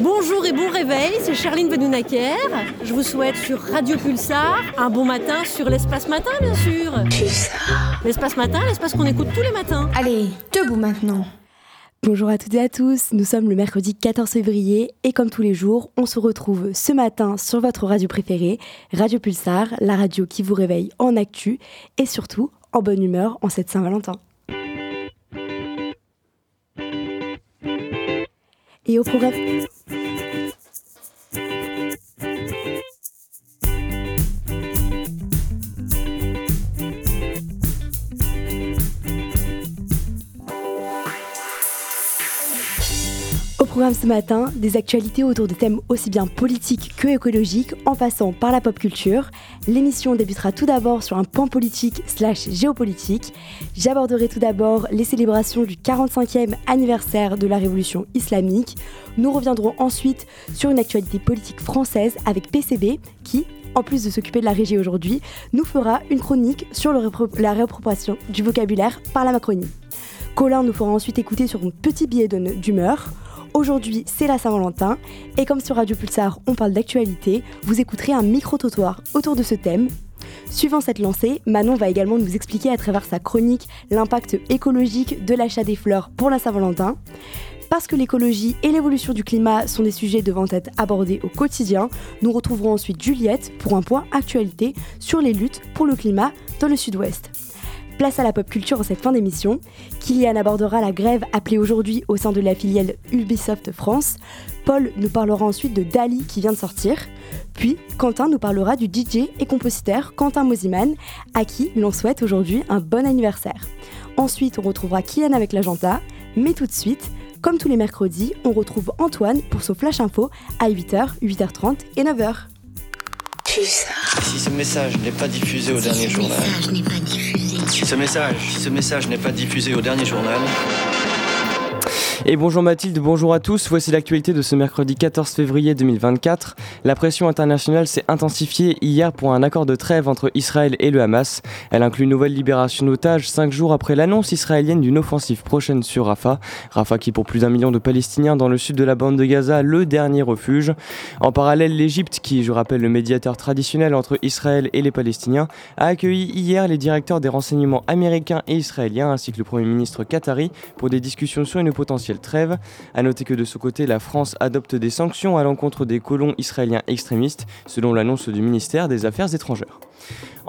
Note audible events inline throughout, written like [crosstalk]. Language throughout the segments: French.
Bonjour et bon réveil, c'est Charline Benounaker. Je vous souhaite sur Radio Pulsar un bon matin sur l'espace matin, bien sûr. Pulsar. L'espace matin, l'espace qu'on écoute tous les matins. Allez, debout maintenant. Bonjour à toutes et à tous, nous sommes le mercredi 14 février et comme tous les jours, on se retrouve ce matin sur votre radio préférée, Radio Pulsar, la radio qui vous réveille en actu et surtout en bonne humeur en cette Saint-Valentin. Et au programme... ce matin, des actualités autour de thèmes aussi bien politiques que écologiques, en passant par la pop culture. L'émission débutera tout d'abord sur un point politique slash géopolitique. J'aborderai tout d'abord les célébrations du 45e anniversaire de la révolution islamique. Nous reviendrons ensuite sur une actualité politique française avec PCB qui, en plus de s'occuper de la régie aujourd'hui, nous fera une chronique sur la réappropriation du vocabulaire par la Macronie. Colin nous fera ensuite écouter sur un petit billet d'humeur. Aujourd'hui, c'est la Saint-Valentin, et comme sur Radio Pulsar, on parle d'actualité, vous écouterez un micro-trottoir autour de ce thème. Suivant cette lancée, Manon va également nous expliquer à travers sa chronique l'impact écologique de l'achat des fleurs pour la Saint-Valentin. Parce que l'écologie et l'évolution du climat sont des sujets devant être abordés au quotidien, nous retrouverons ensuite Juliette pour un point actualité sur les luttes pour le climat dans le sud-ouest. Place à la pop culture en cette fin d'émission. Kylian abordera la grève appelée aujourd'hui au sein de la filiale Ubisoft France. Paul nous parlera ensuite de Dali qui vient de sortir. Puis Quentin nous parlera du DJ et compositeur Quentin Mosiman, à qui l'on souhaite aujourd'hui un bon anniversaire. Ensuite, on retrouvera Kylian avec l'agenda. Mais tout de suite, comme tous les mercredis, on retrouve Antoine pour son Flash Info à 8h, 8h30 et 9h. Si ce message n'est pas diffusé au dernier journal. Si ce message, si ce message n'est pas diffusé au dernier journal. Et bonjour Mathilde, bonjour à tous. Voici l'actualité de ce mercredi 14 février 2024. La pression internationale s'est intensifiée hier pour un accord de trêve entre Israël et le Hamas. Elle inclut une nouvelle libération d'otages cinq jours après l'annonce israélienne d'une offensive prochaine sur Rafah. Rafah qui pour plus d'un million de Palestiniens dans le sud de la bande de Gaza, le dernier refuge. En parallèle, l'Égypte, qui je rappelle le médiateur traditionnel entre Israël et les Palestiniens, a accueilli hier les directeurs des renseignements américains et israéliens ainsi que le Premier ministre qatari pour des discussions sur une potentielle trêve. A noter que de ce côté, la France adopte des sanctions à l'encontre des colons israéliens extrémistes, selon l'annonce du ministère des Affaires étrangères.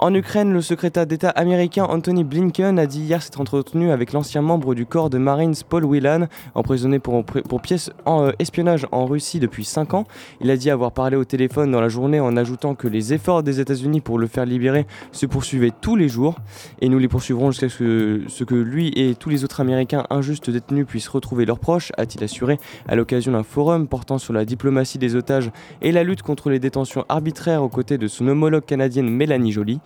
En Ukraine, le secrétaire d'État américain Anthony Blinken a dit hier s'être entretenu avec l'ancien membre du corps de Marines Paul Whelan, emprisonné pour, pour en euh, espionnage en Russie depuis 5 ans. Il a dit avoir parlé au téléphone dans la journée en ajoutant que les efforts des États-Unis pour le faire libérer se poursuivaient tous les jours et nous les poursuivrons jusqu'à ce, ce que lui et tous les autres Américains injustes détenus puissent retrouver leurs proches, a-t-il assuré à l'occasion d'un forum portant sur la diplomatie des otages et la lutte contre les détentions arbitraires aux côtés de son homologue canadienne Mélanie Joly.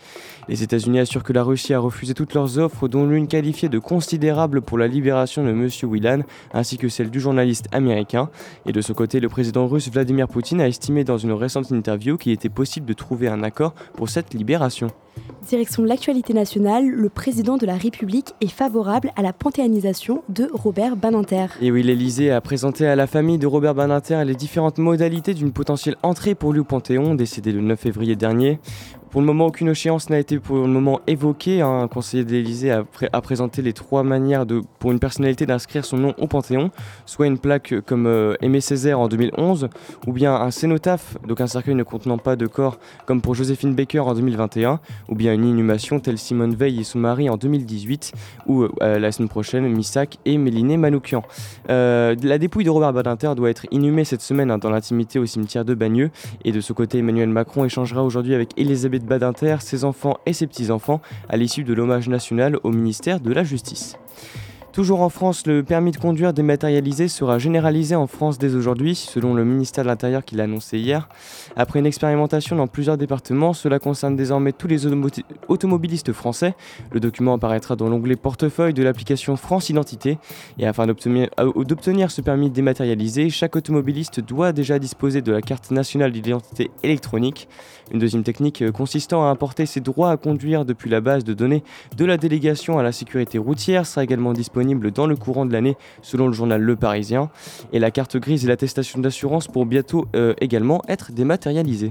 Les États-Unis assurent que la Russie a refusé toutes leurs offres, dont l'une qualifiée de considérable pour la libération de M. Whelan, ainsi que celle du journaliste américain. Et de ce côté, le président russe Vladimir Poutine a estimé dans une récente interview qu'il était possible de trouver un accord pour cette libération. Direction de l'actualité nationale, le président de la République est favorable à la panthéanisation de Robert Baninter. Et oui, l'Elysée a présenté à la famille de Robert Baninter les différentes modalités d'une potentielle entrée pour lui au Panthéon, décédé le 9 février dernier. Pour le moment, aucune échéance n'a été pour le moment évoquée. Hein. Un conseiller de l'Élysée a, présenté les trois manières pour une personnalité d'inscrire son nom au Panthéon, soit une plaque comme euh, Aimé Césaire en 2011, ou bien un cénotaphe, donc un cercueil ne contenant pas de corps, comme pour Joséphine Baker en 2021, ou bien une inhumation telle Simone Veil et son mari en 2018, ou euh, la semaine prochaine, Missak et Méliné Manoukian. Euh, la dépouille de Robert Badinter doit être inhumée cette semaine hein, dans l'intimité au cimetière de Bagneux, et de ce côté, Emmanuel Macron échangera aujourd'hui avec Elisabeth Badinter, ses enfants et ses petits-enfants à l'issue de l'hommage national au ministère de la Justice. Toujours en France, le permis de conduire dématérialisé sera généralisé en France dès aujourd'hui, selon le ministère de l'Intérieur qui l'a annoncé hier. Après une expérimentation dans plusieurs départements, cela concerne désormais tous les automobilistes français. Le document apparaîtra dans l'onglet portefeuille de l'application France Identité. Et afin euh, d'obtenir ce permis dématérialisé, chaque automobiliste doit déjà disposer de la carte nationale d'identité électronique. Une deuxième technique euh, consistant à importer ses droits à conduire depuis la base de données de la délégation à la sécurité routière sera également disponible dans le courant de l'année selon le journal Le Parisien. Et la carte grise et l'attestation d'assurance pour bientôt euh, également être dématérialisées.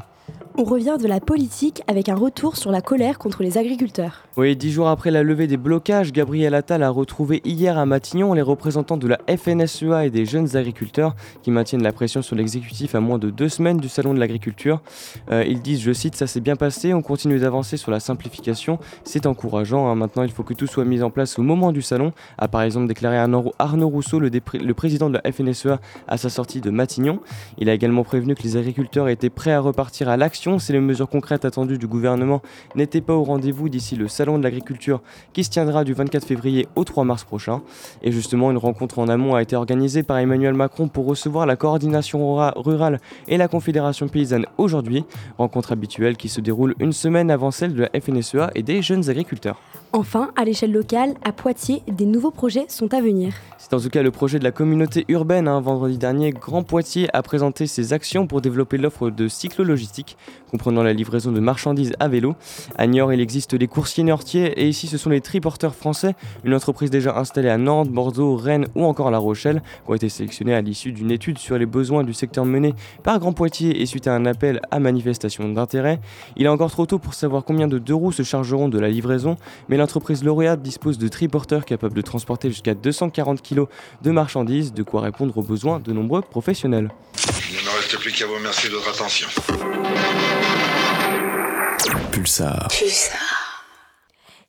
On revient de la politique avec un retour sur la colère contre les agriculteurs. Oui, dix jours après la levée des blocages, Gabriel Attal a retrouvé hier à Matignon les représentants de la FNSEA et des jeunes agriculteurs qui maintiennent la pression sur l'exécutif à moins de deux semaines du Salon de l'agriculture. Euh, ils disent, je cite, ça s'est bien passé, on continue d'avancer sur la simplification, c'est encourageant. Hein. Maintenant, il faut que tout soit mis en place au moment du salon, a par exemple déclaré Arnaud Rousseau, le, le président de la FNSEA, à sa sortie de Matignon. Il a également prévenu que les agriculteurs étaient prêts à repartir à l'action si les mesures concrètes attendues du gouvernement n'étaient pas au rendez-vous d'ici le Salon de l'agriculture qui se tiendra du 24 février au 3 mars prochain. Et justement, une rencontre en amont a été organisée par Emmanuel Macron pour recevoir la coordination rurale et la Confédération paysanne aujourd'hui, rencontre habituelle qui se déroule une semaine avant celle de la FNSEA et des jeunes agriculteurs. Enfin, à l'échelle locale, à Poitiers, des nouveaux projets sont à venir. C'est en tout cas le projet de la communauté urbaine. Hein. Vendredi dernier, Grand Poitiers a présenté ses actions pour développer l'offre de cyclo-logistique, comprenant la livraison de marchandises à vélo. À Niort, il existe les coursiers nortiers et ici, ce sont les triporteurs français, une entreprise déjà installée à Nantes, Bordeaux, Rennes ou encore La Rochelle, qui ont été sélectionnés à l'issue d'une étude sur les besoins du secteur mené par Grand Poitiers et suite à un appel à manifestation d'intérêt. Il est encore trop tôt pour savoir combien de deux roues se chargeront de la livraison, l'entreprise lauréate dispose de triporteurs capables de transporter jusqu'à 240 kg de marchandises, de quoi répondre aux besoins de nombreux professionnels. Il ne me reste plus qu'à vous remercier de votre attention. Pulsar. Pulsar.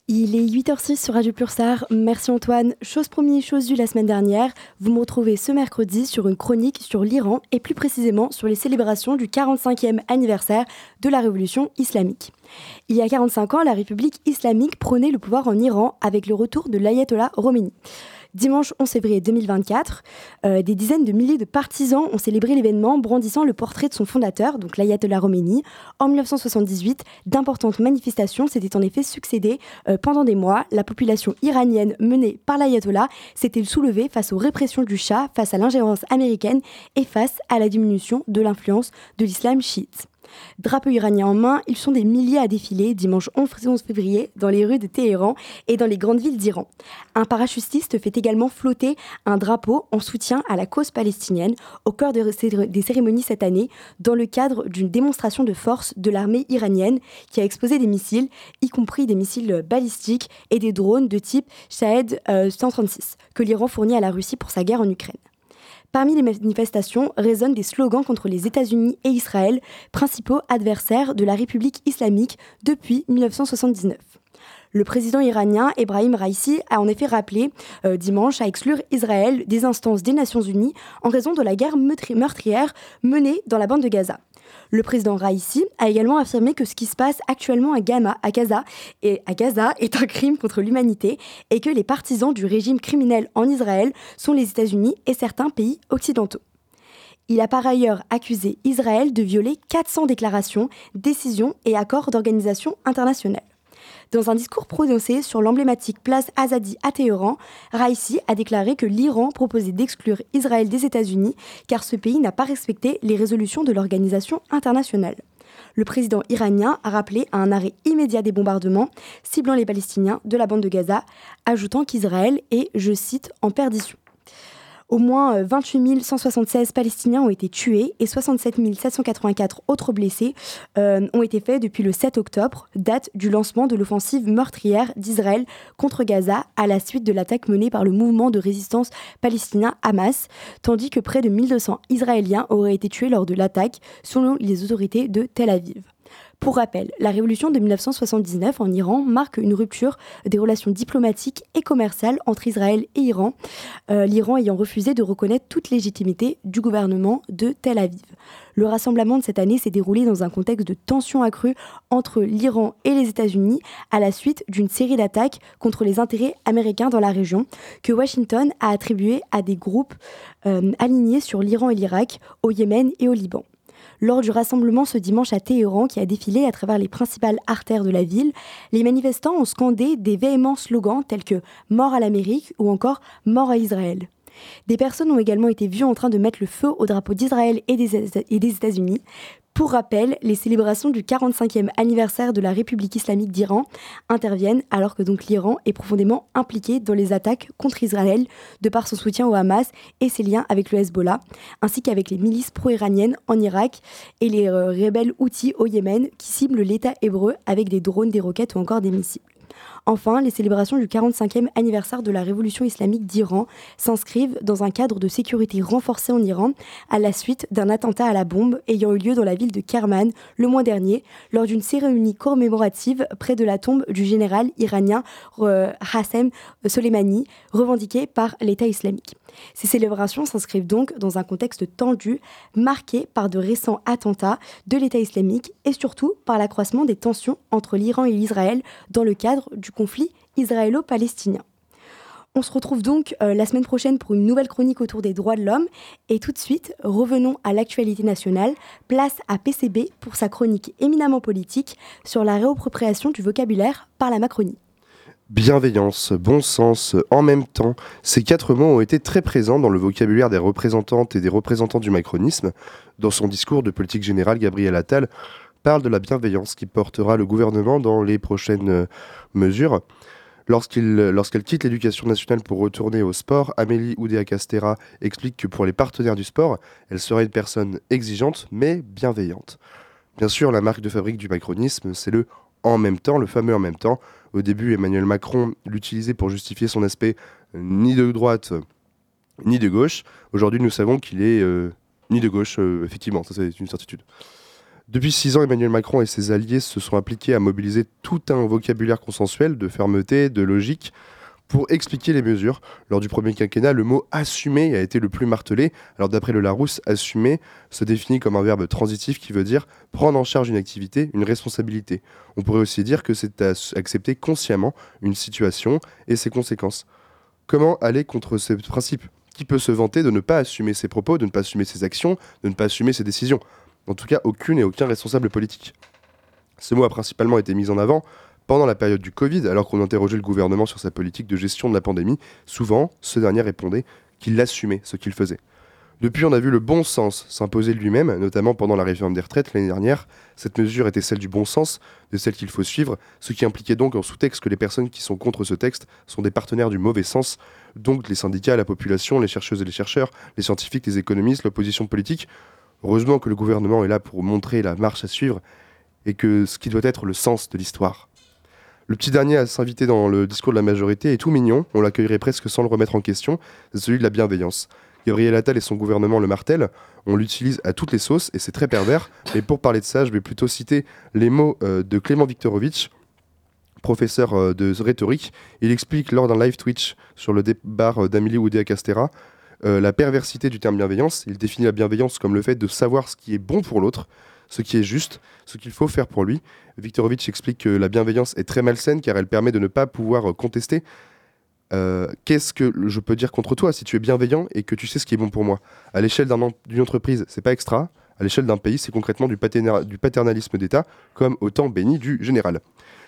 Il est 8h06 sur Radio Pulsar. Merci Antoine. Chose promise, chose due la semaine dernière. Vous me retrouvez ce mercredi sur une chronique sur l'Iran et plus précisément sur les célébrations du 45e anniversaire de la révolution islamique. Il y a 45 ans, la République islamique prônait le pouvoir en Iran avec le retour de l'ayatollah Khomeini. Dimanche 11 février 2024, euh, des dizaines de milliers de partisans ont célébré l'événement brandissant le portrait de son fondateur, donc l'ayatollah Khomeini. En 1978, d'importantes manifestations s'étaient en effet succédées euh, pendant des mois. La population iranienne menée par l'ayatollah s'était soulevée face aux répressions du Shah, face à l'ingérence américaine et face à la diminution de l'influence de l'islam chiite. Drapeau iranien en main, ils sont des milliers à défiler dimanche 11 février dans les rues de Téhéran et dans les grandes villes d'Iran. Un parachutiste fait également flotter un drapeau en soutien à la cause palestinienne au cœur des cérémonies cette année dans le cadre d'une démonstration de force de l'armée iranienne qui a exposé des missiles, y compris des missiles balistiques et des drones de type Shahed 136 euh, que l'Iran fournit à la Russie pour sa guerre en Ukraine. Parmi les manifestations résonnent des slogans contre les États-Unis et Israël, principaux adversaires de la République islamique depuis 1979. Le président iranien Ebrahim Raisi a en effet rappelé euh, dimanche à exclure Israël des instances des Nations Unies en raison de la guerre meurtrière menée dans la bande de Gaza. Le président Raisi a également affirmé que ce qui se passe actuellement Gaza, à Gaza [laughs] est un crime contre l'humanité et que les partisans du régime criminel en Israël sont les États-Unis et certains pays occidentaux. Il a par ailleurs accusé Israël de violer 400 déclarations, décisions et accords d'organisation internationale. Dans un discours prononcé sur l'emblématique place Azadi à Téhéran, Raisi a déclaré que l'Iran proposait d'exclure Israël des États-Unis car ce pays n'a pas respecté les résolutions de l'organisation internationale. Le président iranien a rappelé à un arrêt immédiat des bombardements ciblant les Palestiniens de la bande de Gaza, ajoutant qu'Israël est, je cite, en perdition. Au moins 28 euh, 176 Palestiniens ont été tués et 67 784 autres blessés euh, ont été faits depuis le 7 octobre, date du lancement de l'offensive meurtrière d'Israël contre Gaza à la suite de l'attaque menée par le mouvement de résistance palestinien Hamas, tandis que près de 1200 Israéliens auraient été tués lors de l'attaque, selon les autorités de Tel Aviv. Pour rappel, la révolution de 1979 en Iran marque une rupture des relations diplomatiques et commerciales entre Israël et Iran, euh, l'Iran ayant refusé de reconnaître toute légitimité du gouvernement de Tel Aviv. Le rassemblement de cette année s'est déroulé dans un contexte de tensions accrues entre l'Iran et les États-Unis à la suite d'une série d'attaques contre les intérêts américains dans la région que Washington a attribué à des groupes euh, alignés sur l'Iran et l'Irak, au Yémen et au Liban. Lors du rassemblement ce dimanche à Téhéran qui a défilé à travers les principales artères de la ville, les manifestants ont scandé des véhéments slogans tels que Mort à l'Amérique ou encore Mort à Israël. Des personnes ont également été vues en train de mettre le feu au drapeau d'Israël et des États-Unis. Pour rappel, les célébrations du 45e anniversaire de la République islamique d'Iran interviennent alors que donc l'Iran est profondément impliqué dans les attaques contre Israël de par son soutien au Hamas et ses liens avec le Hezbollah, ainsi qu'avec les milices pro-iraniennes en Irak et les euh, rebelles outils au Yémen qui ciblent l'État hébreu avec des drones, des roquettes ou encore des missiles. Enfin, les célébrations du 45e anniversaire de la révolution islamique d'Iran s'inscrivent dans un cadre de sécurité renforcé en Iran à la suite d'un attentat à la bombe ayant eu lieu dans la ville de Kerman le mois dernier lors d'une cérémonie commémorative près de la tombe du général iranien euh, Hassem Soleimani revendiquée par l'État islamique. Ces célébrations s'inscrivent donc dans un contexte tendu, marqué par de récents attentats de l'État islamique et surtout par l'accroissement des tensions entre l'Iran et l'Israël dans le cadre du conflit israélo-palestinien. On se retrouve donc euh, la semaine prochaine pour une nouvelle chronique autour des droits de l'homme. Et tout de suite, revenons à l'actualité nationale. Place à PCB pour sa chronique éminemment politique sur la réappropriation du vocabulaire par la Macronie. Bienveillance, bon sens, en même temps, ces quatre mots ont été très présents dans le vocabulaire des représentantes et des représentants du macronisme. Dans son discours de politique générale, Gabriel Attal parle de la bienveillance qui portera le gouvernement dans les prochaines euh, mesures. Lorsqu'elle quitte l'éducation nationale pour retourner au sport, Amélie Oudéa-Castera explique que pour les partenaires du sport, elle sera une personne exigeante mais bienveillante. Bien sûr, la marque de fabrique du macronisme, c'est le en même temps, le fameux en même temps. Au début, Emmanuel Macron l'utilisait pour justifier son aspect euh, ni de droite ni de gauche. Aujourd'hui, nous savons qu'il est euh, ni de gauche, euh, effectivement, ça c'est une certitude. Depuis six ans, Emmanuel Macron et ses alliés se sont appliqués à mobiliser tout un vocabulaire consensuel de fermeté, de logique, pour expliquer les mesures. Lors du premier quinquennat, le mot assumer a été le plus martelé. Alors d'après le Larousse, assumer se définit comme un verbe transitif qui veut dire prendre en charge une activité, une responsabilité. On pourrait aussi dire que c'est accepter consciemment une situation et ses conséquences. Comment aller contre ce principe? Qui peut se vanter de ne pas assumer ses propos, de ne pas assumer ses actions, de ne pas assumer ses décisions? En tout cas, aucune et aucun responsable politique. Ce mot a principalement été mis en avant pendant la période du Covid, alors qu'on interrogeait le gouvernement sur sa politique de gestion de la pandémie, souvent, ce dernier répondait qu'il assumait ce qu'il faisait. Depuis, on a vu le bon sens s'imposer lui-même, notamment pendant la réforme des retraites l'année dernière. Cette mesure était celle du bon sens, de celle qu'il faut suivre, ce qui impliquait donc en sous-texte que les personnes qui sont contre ce texte sont des partenaires du mauvais sens, donc les syndicats, la population, les chercheuses et les chercheurs, les scientifiques, les économistes, l'opposition politique. Heureusement que le gouvernement est là pour montrer la marche à suivre et que ce qui doit être le sens de l'histoire. Le petit dernier à s'inviter dans le discours de la majorité est tout mignon, on l'accueillerait presque sans le remettre en question, c'est celui de la bienveillance. Gabriel Attal et son gouvernement le martèlent, on l'utilise à toutes les sauces et c'est très pervers, mais pour parler de ça, je vais plutôt citer les mots euh, de Clément Viktorovitch, professeur euh, de rhétorique. Il explique lors d'un live Twitch sur le débat euh, d'Amélie Oudéa-Castera la perversité du terme bienveillance. Il définit la bienveillance comme le fait de savoir ce qui est bon pour l'autre, ce qui est juste, ce qu'il faut faire pour lui. Viktorovitch explique que la bienveillance est très malsaine car elle permet de ne pas pouvoir euh, contester. Euh, qu'est-ce que je peux dire contre toi si tu es bienveillant et que tu sais ce qui est bon pour moi? À l'échelle d'une entreprise, c'est pas extra. À l'échelle d'un pays, c'est concrètement du, du paternalisme d'État, comme au temps béni du général.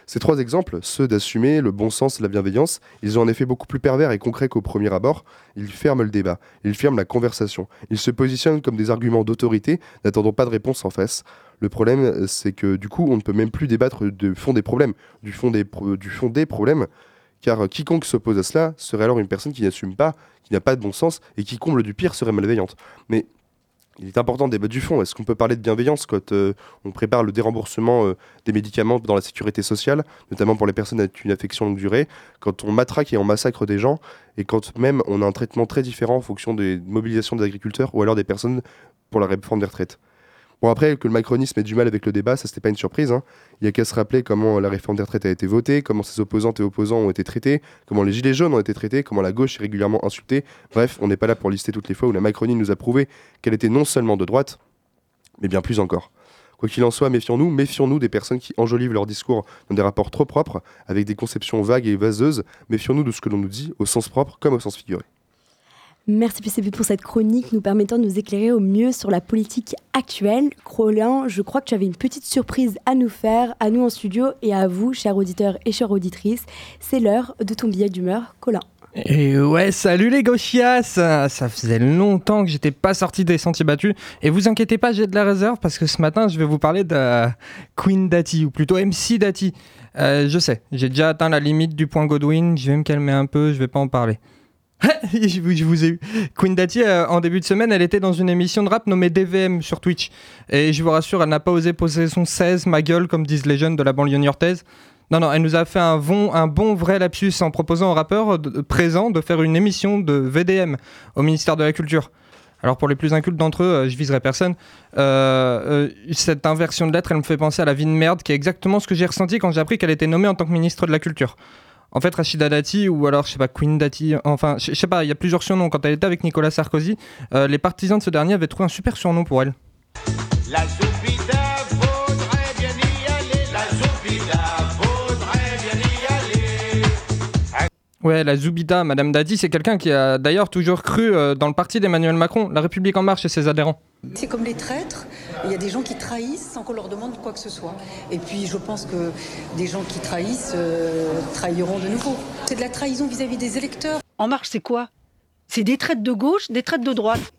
Ces trois exemples, ceux d'assumer le bon sens et la bienveillance, ils ont un effet beaucoup plus pervers et concret qu'au premier abord. Ils ferment le débat, ils ferment la conversation, ils se positionnent comme des arguments d'autorité, n'attendant pas de réponse en face. Le problème, c'est que du coup, on ne peut même plus débattre du fond des problèmes, du fond des, du fond des problèmes, car quiconque s'oppose à cela serait alors une personne qui n'assume pas, qui n'a pas de bon sens et qui comble du pire serait malveillante. Mais il est important de débattre du fond. Est-ce qu'on peut parler de bienveillance quand euh, on prépare le déremboursement euh, des médicaments dans la sécurité sociale, notamment pour les personnes avec une affection longue durée, quand on matraque et on massacre des gens, et quand même on a un traitement très différent en fonction des mobilisations des agriculteurs ou alors des personnes pour la réforme des retraites Bon, après, que le macronisme ait du mal avec le débat, ça, c'était pas une surprise. Hein. Il y a qu'à se rappeler comment la réforme des retraites a été votée, comment ses opposantes et opposants ont été traités, comment les gilets jaunes ont été traités, comment la gauche est régulièrement insultée. Bref, on n'est pas là pour lister toutes les fois où la Macronie nous a prouvé qu'elle était non seulement de droite, mais bien plus encore. Quoi qu'il en soit, méfions-nous, méfions-nous des personnes qui enjolivent leur discours dans des rapports trop propres, avec des conceptions vagues et vaseuses. Méfions-nous de ce que l'on nous dit, au sens propre comme au sens figuré. Merci PCP pour cette chronique nous permettant de nous éclairer au mieux sur la politique actuelle. Crolin, je crois que tu avais une petite surprise à nous faire, à nous en studio et à vous, chers auditeurs et chères auditrices. C'est l'heure de ton billet d'humeur, Colin. Et ouais, salut les gauchias Ça faisait longtemps que j'étais pas sorti des sentiers battus. Et vous inquiétez pas, j'ai de la réserve parce que ce matin, je vais vous parler de Queen Dati, ou plutôt MC Dati. Euh, je sais, j'ai déjà atteint la limite du point Godwin, je vais me calmer un peu, je vais pas en parler. [laughs] je, vous, ai eu. Queen Dati, euh, en début de semaine, elle était dans une émission de rap nommée DVM sur Twitch. Et je vous rassure, elle n'a pas osé poser son 16, ma gueule, comme disent les jeunes de la banlieue niortaise. Non, non, elle nous a fait un bon, un bon vrai lapsus en proposant aux rappeurs présents de faire une émission de VDM au ministère de la Culture. Alors pour les plus incultes d'entre eux, euh, je viserai personne. Euh, euh, cette inversion de lettres, elle me fait penser à la vie de merde, qui est exactement ce que j'ai ressenti quand j'ai appris qu'elle était nommée en tant que ministre de la Culture. En fait, Rachida Dati, ou alors, je sais pas, Queen Dati, enfin, je sais pas, il y a plusieurs surnoms. Quand elle était avec Nicolas Sarkozy, les partisans de ce dernier avaient trouvé un super surnom pour elle. La Ouais, la Zoubida, Madame Dadi, c'est quelqu'un qui a d'ailleurs toujours cru euh, dans le parti d'Emmanuel Macron, La République En Marche et ses adhérents. C'est comme les traîtres, il y a des gens qui trahissent sans qu'on leur demande quoi que ce soit. Et puis je pense que des gens qui trahissent euh, trahiront de nouveau. C'est de la trahison vis-à-vis des électeurs. En Marche, c'est quoi? C'est des traites de gauche, des traites de droite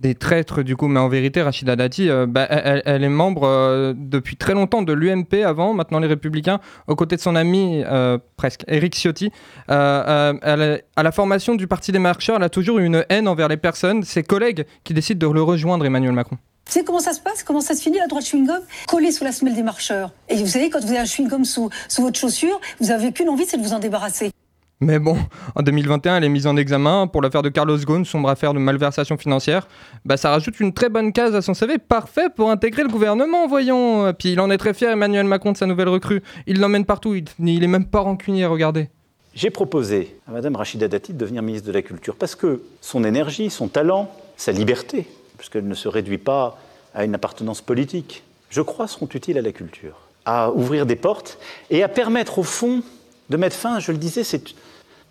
des traîtres du coup, mais en vérité, Rachida Dati, euh, bah, elle, est membre euh, depuis très longtemps de l'UMP avant, maintenant les Républicains, aux côtés de son ami euh, presque, Eric Ciotti. à la formation du Parti des marcheurs, elle a toujours eu une haine envers les personnes, ses collègues, qui décident de le rejoindre, Emmanuel Macron. Vous savez comment ça se passe Comment ça se finit la droite chewing-gum Collé sous la semelle des marcheurs. Et vous savez, quand vous avez un chewing-gum sous, sous votre chaussure, vous avez qu'une envie, c'est de vous en débarrasser. Mais bon, en 2021, elle est mise en examen pour l'affaire de Carlos Ghosn, sombre affaire de malversation financière. Bah, ça rajoute une très bonne case à son CV, parfait pour intégrer le gouvernement, voyons. Puis il en est très fier, Emmanuel Macron, de sa nouvelle recrue. Il l'emmène partout, il, il est même pas rancunier, regardez. J'ai proposé à Madame Rachida Dati de devenir ministre de la Culture parce que son énergie, son talent, sa liberté, puisqu'elle ne se réduit pas à une appartenance politique, je crois seront utiles à la culture, à ouvrir des portes et à permettre au fond de mettre fin, je le disais,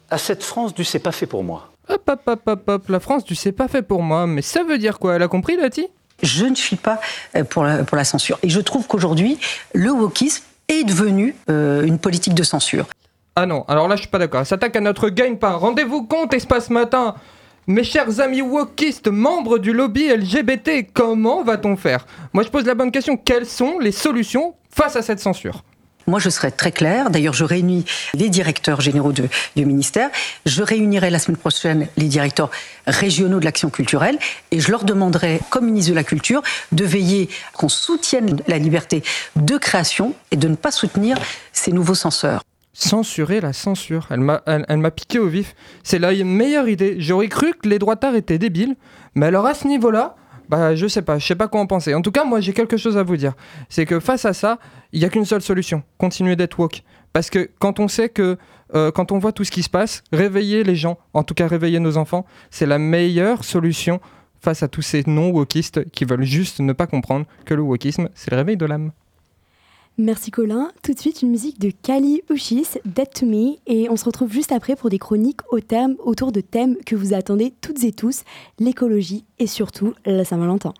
à cette France du c'est pas fait pour moi. Hop, hop, hop, hop, hop, la France du c'est pas fait pour moi. Mais ça veut dire quoi? Elle a compris, Lati? Je ne suis pas euh, pour la, pour la censure. Et je trouve qu'aujourd'hui, le wokisme est devenu euh, une politique de censure. Ah non, alors là, je suis pas d'accord. Elle s'attaque à notre gagne-pain. Rendez-vous compte, Espace Matin mes chers amis wokistes, membres du lobby LGBT, comment va-t-on faire? Moi je pose la bonne question, quelles sont les solutions face à cette censure? Moi, je serai très claire. D'ailleurs, je réunis les directeurs généraux du ministère. Je réunirai la semaine prochaine les directeurs régionaux de l'action culturelle et je leur demanderai, comme ministre de la Culture, de veiller qu'on soutienne la liberté de création et de ne pas soutenir ces nouveaux censeurs censurer la censure. Elle m'a, elle, m'a piqué au vif. C'est la meilleure idée. J'aurais cru que les droitards étaient débiles, mais alors à ce niveau-là, bah, je sais pas, je sais pas quoi en penser. En tout cas, moi, j'ai quelque chose à vous dire. C'est que face à ça, il y a qu'une seule solution continuer d'être woke. Parce que quand on sait que, euh, quand on voit tout ce qui se passe, réveiller les gens, en tout cas réveiller nos enfants, c'est la meilleure solution face à tous ces non-wokistes qui veulent juste ne pas comprendre que le wokisme, c'est le réveil de l'âme. Merci Colin. Tout de suite, une musique de Kali Uchis, Dead to Me. Et on se retrouve juste après pour des chroniques autour de thèmes que vous attendez toutes et tous l'écologie et surtout la Saint-Valentin.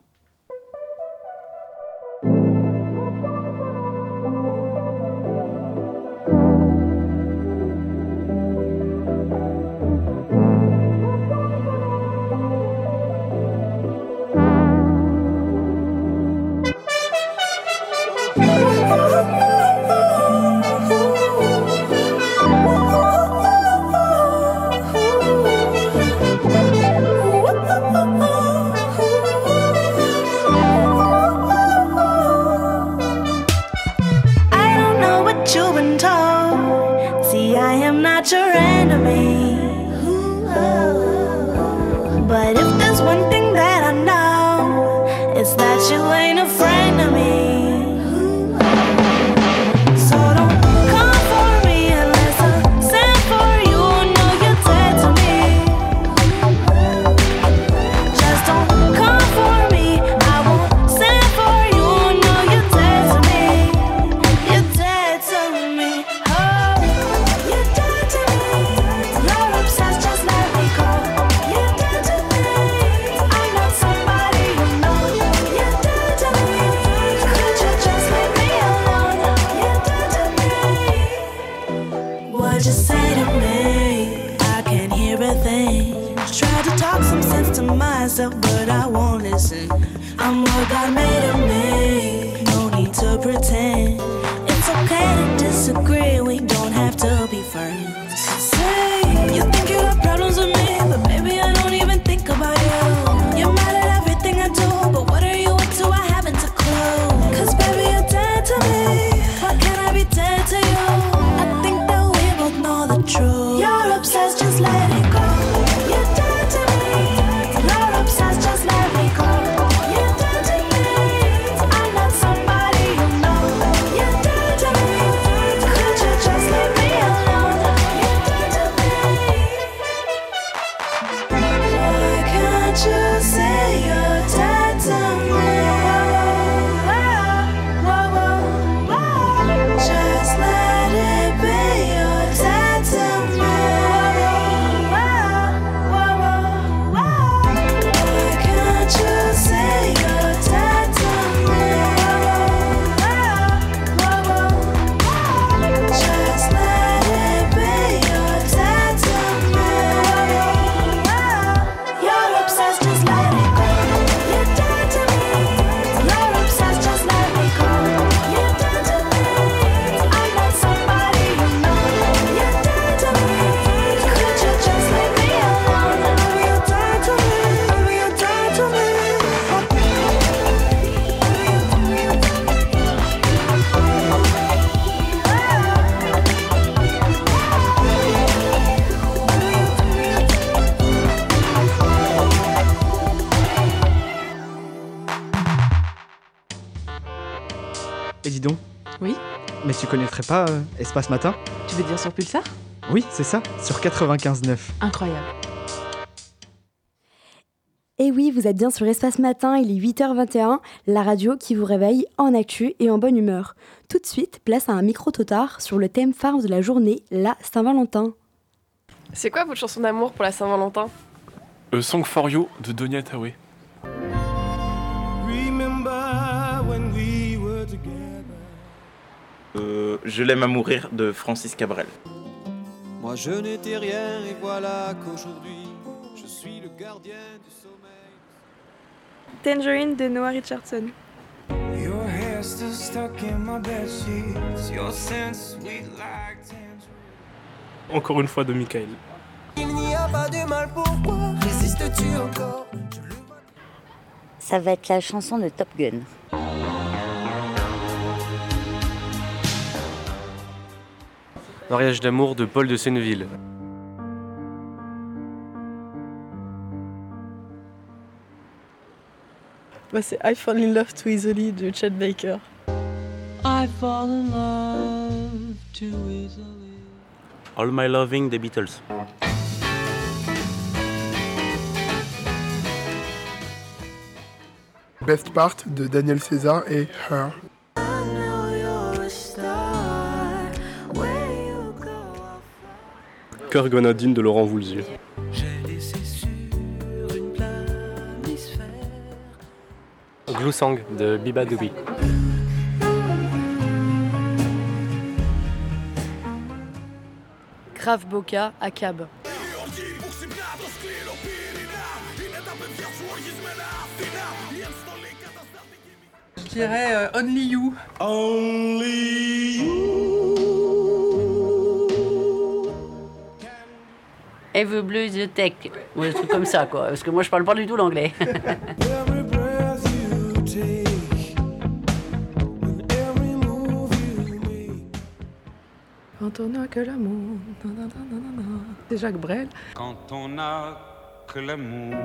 Why can't you pas euh, Espace Matin Tu veux dire sur Pulsar? Oui, c'est ça, sur 95.9. Incroyable. Et oui, vous êtes bien sur Espace Matin, il est 8h21, la radio qui vous réveille en actu et en bonne humeur. Tout de suite, place à un micro-totard sur le thème phare de la journée, la Saint-Valentin. C'est quoi votre chanson d'amour pour la Saint-Valentin? A Song for You de Donia Tawe. Euh, je l'aime à mourir de Francis Cabrel. Moi je n'étais rien et voilà qu'aujourd'hui je suis le gardien du sommeil. Tangerine de Noah Richardson. Your hair still stuck in my bed sheets. Your scent sweet like Encore une fois de Michael. Il n'y a pas de mal pourquoi résistes-tu encore? Ça va être la chanson de Top Gun. Mariage d'amour de Paul de Senneville. Bah, c'est I Fall in Love Too Easily de Chad Baker. I fall in love too easily. All My Loving des Beatles. Best Part de Daniel César et Her. Cœur grenadine de Laurent Voulzier. Glousang de Biba Doubi. Grave Boca à Cab. Je dirais euh, Only You. Eve Bleu The Tech, ou un truc comme ça, quoi. Parce que moi, je parle pas du tout l'anglais. [laughs] Quand on a que l'amour. C'est Jacques Brel. Quand on a que l'amour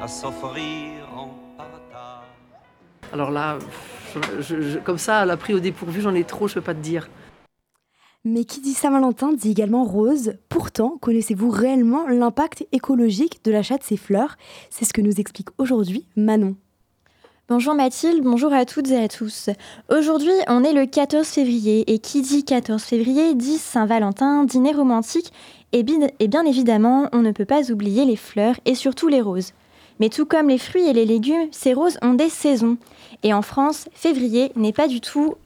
à s'offrir en partage. Alors là, je- je- je- comme ça, à la pris au dépourvu, j'en ai trop, je peux pas te dire. Mais qui dit Saint-Valentin dit également rose. Pourtant, connaissez-vous réellement l'impact écologique de l'achat de ces fleurs? C'est ce que nous explique aujourd'hui Manon. Bonjour Mathilde, bonjour à toutes et à tous. Aujourd'hui, on est le 14 février et qui dit 14 février dit Saint-Valentin, dîner romantique et et bien évidemment, on ne peut pas oublier les fleurs et surtout les roses. Mais tout comme les fruits et les légumes, ces roses ont des saisons. Et en France, février n'est pas du tout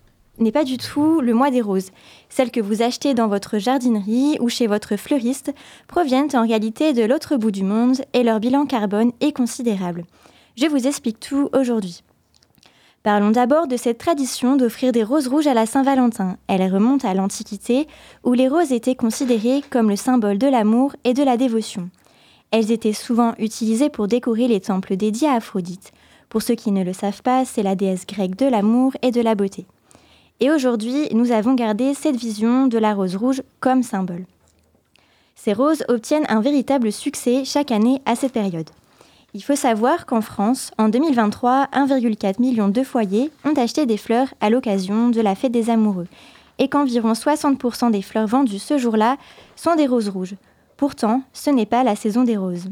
n'est pas du tout le mois des roses. Celles que vous achetez dans votre jardinerie ou chez votre fleuriste proviennent en réalité de l'autre bout du monde et leur bilan carbone est considérable. Je vous explique tout aujourd'hui. Parlons d'abord de cette tradition d'offrir des roses rouges à la Saint-Valentin. Elle remonte à l'Antiquité, où les roses étaient considérées comme le symbole de l'amour et de la dévotion. Elles étaient souvent utilisées pour décorer les temples dédiés à Aphrodite. Pour ceux qui ne le savent pas, c'est la déesse grecque de l'amour et de la beauté. Et aujourd'hui, nous avons gardé cette vision de la rose rouge comme symbole. Ces roses obtiennent un véritable succès chaque année à cette période. Il faut savoir qu'en France, en 2023, 1,4 million de foyers ont acheté des fleurs à l'occasion de la fête des amoureux et qu'environ 60% des fleurs vendues ce jour-là sont des roses rouges. Pourtant, ce n'est pas la saison des roses.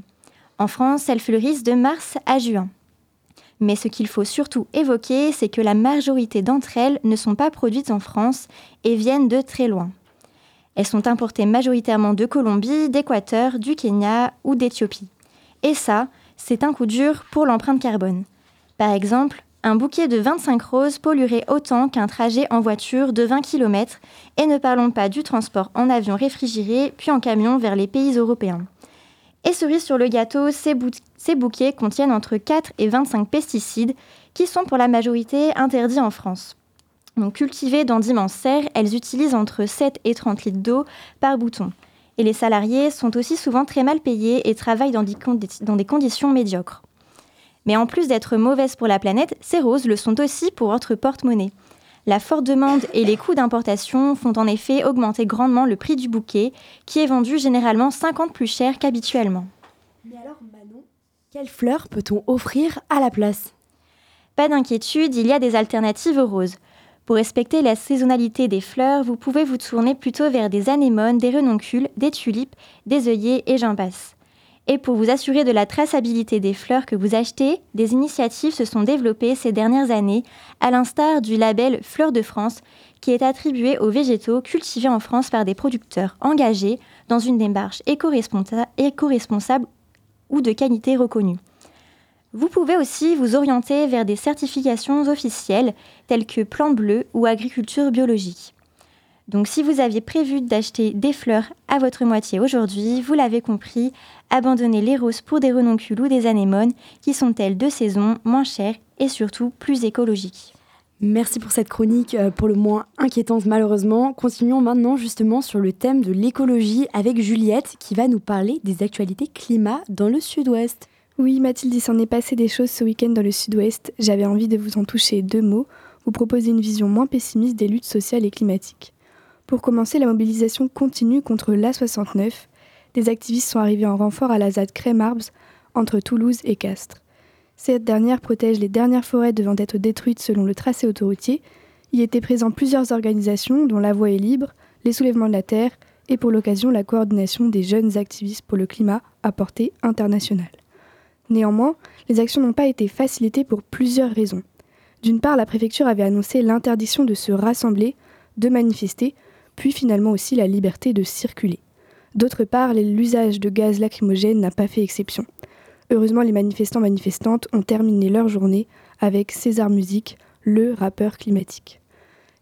En France, elles fleurissent de mars à juin. Mais ce qu'il faut surtout évoquer, c'est que la majorité d'entre elles ne sont pas produites en France et viennent de très loin. Elles sont importées majoritairement de Colombie, d'Équateur, du Kenya ou d'Éthiopie. Et ça, c'est un coup dur pour l'empreinte carbone. Par exemple, un bouquet de 25 roses polluerait autant qu'un trajet en voiture de 20 km, et ne parlons pas du transport en avion réfrigéré puis en camion vers les pays européens. Et cerise sur le gâteau, ces, bou- ces bouquets contiennent entre 4 et 25 pesticides qui sont pour la majorité interdits en France. Donc cultivées dans d'immenses serres, elles utilisent entre 7 et 30 litres d'eau par bouton. Et les salariés sont aussi souvent très mal payés et travaillent dans des, dans des conditions médiocres. Mais en plus d'être mauvaises pour la planète, ces roses le sont aussi pour votre porte-monnaie. La forte demande et les coûts d'importation font en effet augmenter grandement le prix du bouquet, qui est vendu généralement 50 plus cher qu'habituellement. Mais alors, Manon, quelles fleurs peut-on offrir à la place? Pas d'inquiétude, il y a des alternatives aux roses. Pour respecter la saisonnalité des fleurs, vous pouvez vous tourner plutôt vers des anémones, des renoncules, des tulipes, des œillets et j'en passe. Et pour vous assurer de la traçabilité des fleurs que vous achetez, des initiatives se sont développées ces dernières années, à l'instar du label Fleurs de France, qui est attribué aux végétaux cultivés en France par des producteurs engagés dans une démarche éco-responsa- éco-responsable ou de qualité reconnue. Vous pouvez aussi vous orienter vers des certifications officielles telles que Plan Bleu ou Agriculture biologique. Donc si vous aviez prévu d'acheter des fleurs à votre moitié aujourd'hui, vous l'avez compris, abandonnez les roses pour des renoncules ou des anémones qui sont elles de saison, moins chères et surtout plus écologiques. Merci pour cette chronique, euh, pour le moins inquiétante malheureusement. Continuons maintenant justement sur le thème de l'écologie avec Juliette qui va nous parler des actualités climat dans le sud-ouest. Oui, Mathilde, il s'en est passé des choses ce week-end dans le sud-ouest. J'avais envie de vous en toucher deux mots, vous proposer une vision moins pessimiste des luttes sociales et climatiques. Pour commencer, la mobilisation continue contre l'A69. Des activistes sont arrivés en renfort à la ZAD Crème-Arbres, entre Toulouse et Castres. Cette dernière protège les dernières forêts devant être détruites selon le tracé autoroutier. Y étaient présents plusieurs organisations, dont La Voix est libre, les Soulèvements de la Terre et pour l'occasion la coordination des jeunes activistes pour le climat à portée internationale. Néanmoins, les actions n'ont pas été facilitées pour plusieurs raisons. D'une part, la préfecture avait annoncé l'interdiction de se rassembler, de manifester, puis finalement aussi la liberté de circuler. D'autre part, l'usage de gaz lacrymogène n'a pas fait exception. Heureusement, les manifestants manifestantes ont terminé leur journée avec César Musique, le rappeur climatique.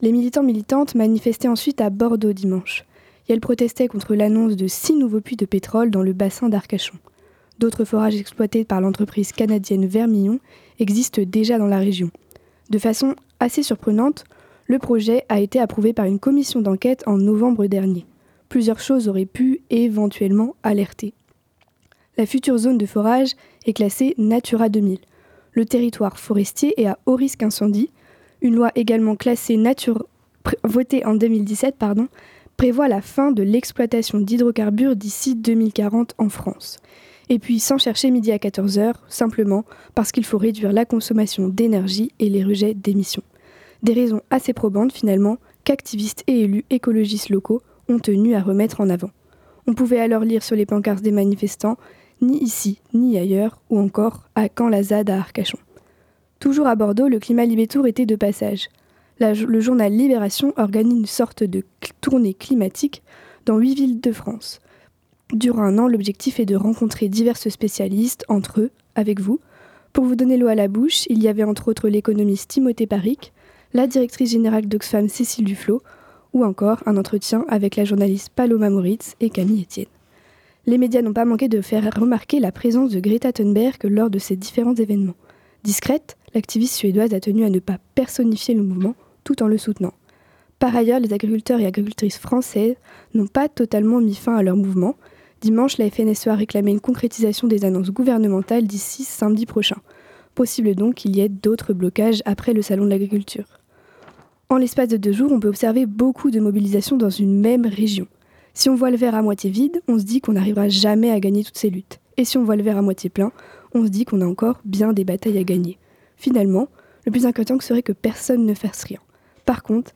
Les militants militantes manifestaient ensuite à Bordeaux dimanche. Et elles protestaient contre l'annonce de six nouveaux puits de pétrole dans le bassin d'Arcachon. D'autres forages exploités par l'entreprise canadienne Vermillon existent déjà dans la région. De façon assez surprenante, le projet a été approuvé par une commission d'enquête en novembre dernier. Plusieurs choses auraient pu éventuellement alerter. La future zone de forage est classée Natura 2000. Le territoire forestier est à haut risque incendie. Une loi également classée votée en 2017 pardon, prévoit la fin de l'exploitation d'hydrocarbures d'ici 2040 en France. Et puis sans chercher midi à 14h, simplement parce qu'il faut réduire la consommation d'énergie et les rejets d'émissions. Des raisons assez probantes finalement qu'activistes et élus écologistes locaux ont tenu à remettre en avant. On pouvait alors lire sur les pancartes des manifestants ni ici, ni ailleurs, ou encore à Caen la ZAD à Arcachon. Toujours à Bordeaux, le climat Libétour était de passage. Le journal Libération organise une sorte de tournée climatique dans huit villes de France. Durant un an, l'objectif est de rencontrer diverses spécialistes, entre eux, avec vous. Pour vous donner l'eau à la bouche, il y avait entre autres l'économiste Timothée Paric, la directrice générale d'Oxfam Cécile Duflot, ou encore un entretien avec la journaliste Paloma Moritz et Camille Etienne. Les médias n'ont pas manqué de faire remarquer la présence de Greta Thunberg lors de ces différents événements. Discrète, l'activiste suédoise a tenu à ne pas personnifier le mouvement tout en le soutenant. Par ailleurs, les agriculteurs et agricultrices françaises n'ont pas totalement mis fin à leur mouvement. Dimanche, la FNSEA a réclamé une concrétisation des annonces gouvernementales d'ici samedi prochain. Possible donc qu'il y ait d'autres blocages après le Salon de l'agriculture. En l'espace de deux jours, on peut observer beaucoup de mobilisations dans une même région. Si on voit le verre à moitié vide, on se dit qu'on n'arrivera jamais à gagner toutes ces luttes. Et si on voit le verre à moitié plein, on se dit qu'on a encore bien des batailles à gagner. Finalement, le plus inquiétant serait que personne ne fasse rien. Par contre,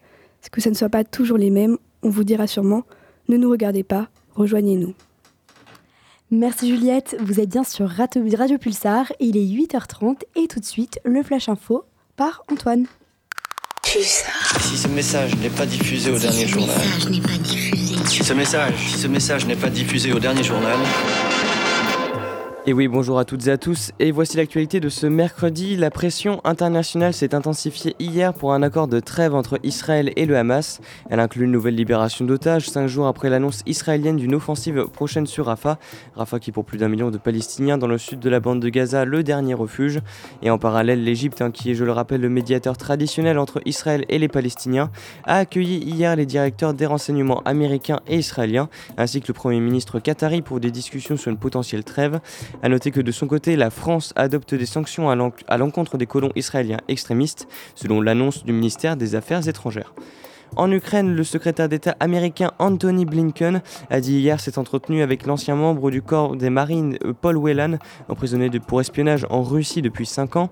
que ça ne soit pas toujours les mêmes, on vous dira sûrement ne nous regardez pas, rejoignez-nous. Merci Juliette, vous êtes bien sur Radio Pulsar, il est 8h30 et tout de suite le Flash Info par Antoine. Si ce message n'est pas diffusé au dernier journal. Si ce message, si ce message n'est pas diffusé au dernier journal. Et oui, bonjour à toutes et à tous. Et voici l'actualité de ce mercredi. La pression internationale s'est intensifiée hier pour un accord de trêve entre Israël et le Hamas. Elle inclut une nouvelle libération d'otages, cinq jours après l'annonce israélienne d'une offensive prochaine sur Rafah. Rafah qui pour plus d'un million de Palestiniens dans le sud de la bande de Gaza, le dernier refuge. Et en parallèle, l'Égypte, hein, qui est, je le rappelle, le médiateur traditionnel entre Israël et les Palestiniens, a accueilli hier les directeurs des renseignements américains et israéliens, ainsi que le Premier ministre qatari pour des discussions sur une potentielle trêve. A noter que de son côté, la France adopte des sanctions à l'encontre des colons israéliens extrémistes, selon l'annonce du ministère des Affaires étrangères. En Ukraine, le secrétaire d'État américain Anthony Blinken a dit hier s'être entretenu avec l'ancien membre du corps des marines euh, Paul Whelan, emprisonné pour espionnage en Russie depuis 5 ans.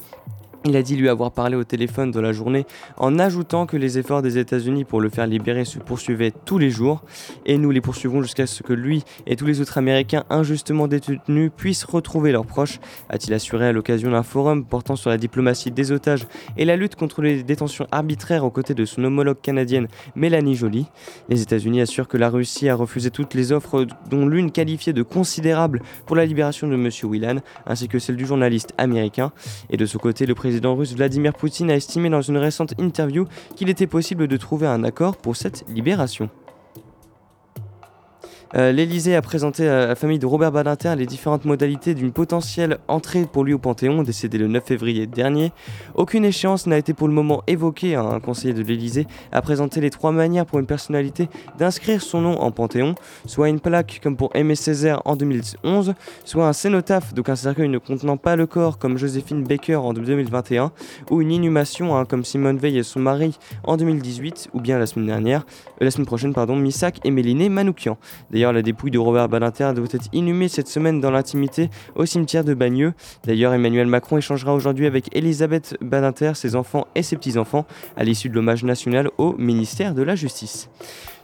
Il a dit lui avoir parlé au téléphone dans la journée en ajoutant que les efforts des États-Unis pour le faire libérer se poursuivaient tous les jours et nous les poursuivons jusqu'à ce que lui et tous les autres Américains injustement détenus puissent retrouver leurs proches, a-t-il assuré à l'occasion d'un forum portant sur la diplomatie des otages et la lutte contre les détentions arbitraires aux côtés de son homologue canadienne Mélanie Joly. Les États-Unis assurent que la Russie a refusé toutes les offres dont l'une qualifiée de considérable pour la libération de M. Whelan ainsi que celle du journaliste américain et de ce côté le président président russe Vladimir Poutine a estimé dans une récente interview qu'il était possible de trouver un accord pour cette libération. Euh, L'Elysée a présenté à la famille de Robert Badinter les différentes modalités d'une potentielle entrée pour lui au Panthéon, décédé le 9 février dernier. Aucune échéance n'a été pour le moment évoquée. Hein. Un conseiller de l'Elysée a présenté les trois manières pour une personnalité d'inscrire son nom en Panthéon, soit une plaque comme pour Aimé Césaire en 2011, soit un cénotaphe, donc un cercueil ne contenant pas le corps comme Joséphine Baker en 2021, ou une inhumation hein, comme Simone Veil et son mari en 2018, ou bien la semaine euh, prochaine, pardon, et Méliné Manoukian. D'ailleurs, la dépouille de Robert Badinter doit être inhumée cette semaine dans l'intimité au cimetière de Bagneux. D'ailleurs, Emmanuel Macron échangera aujourd'hui avec Elisabeth Badinter, ses enfants et ses petits-enfants à l'issue de l'hommage national au ministère de la Justice.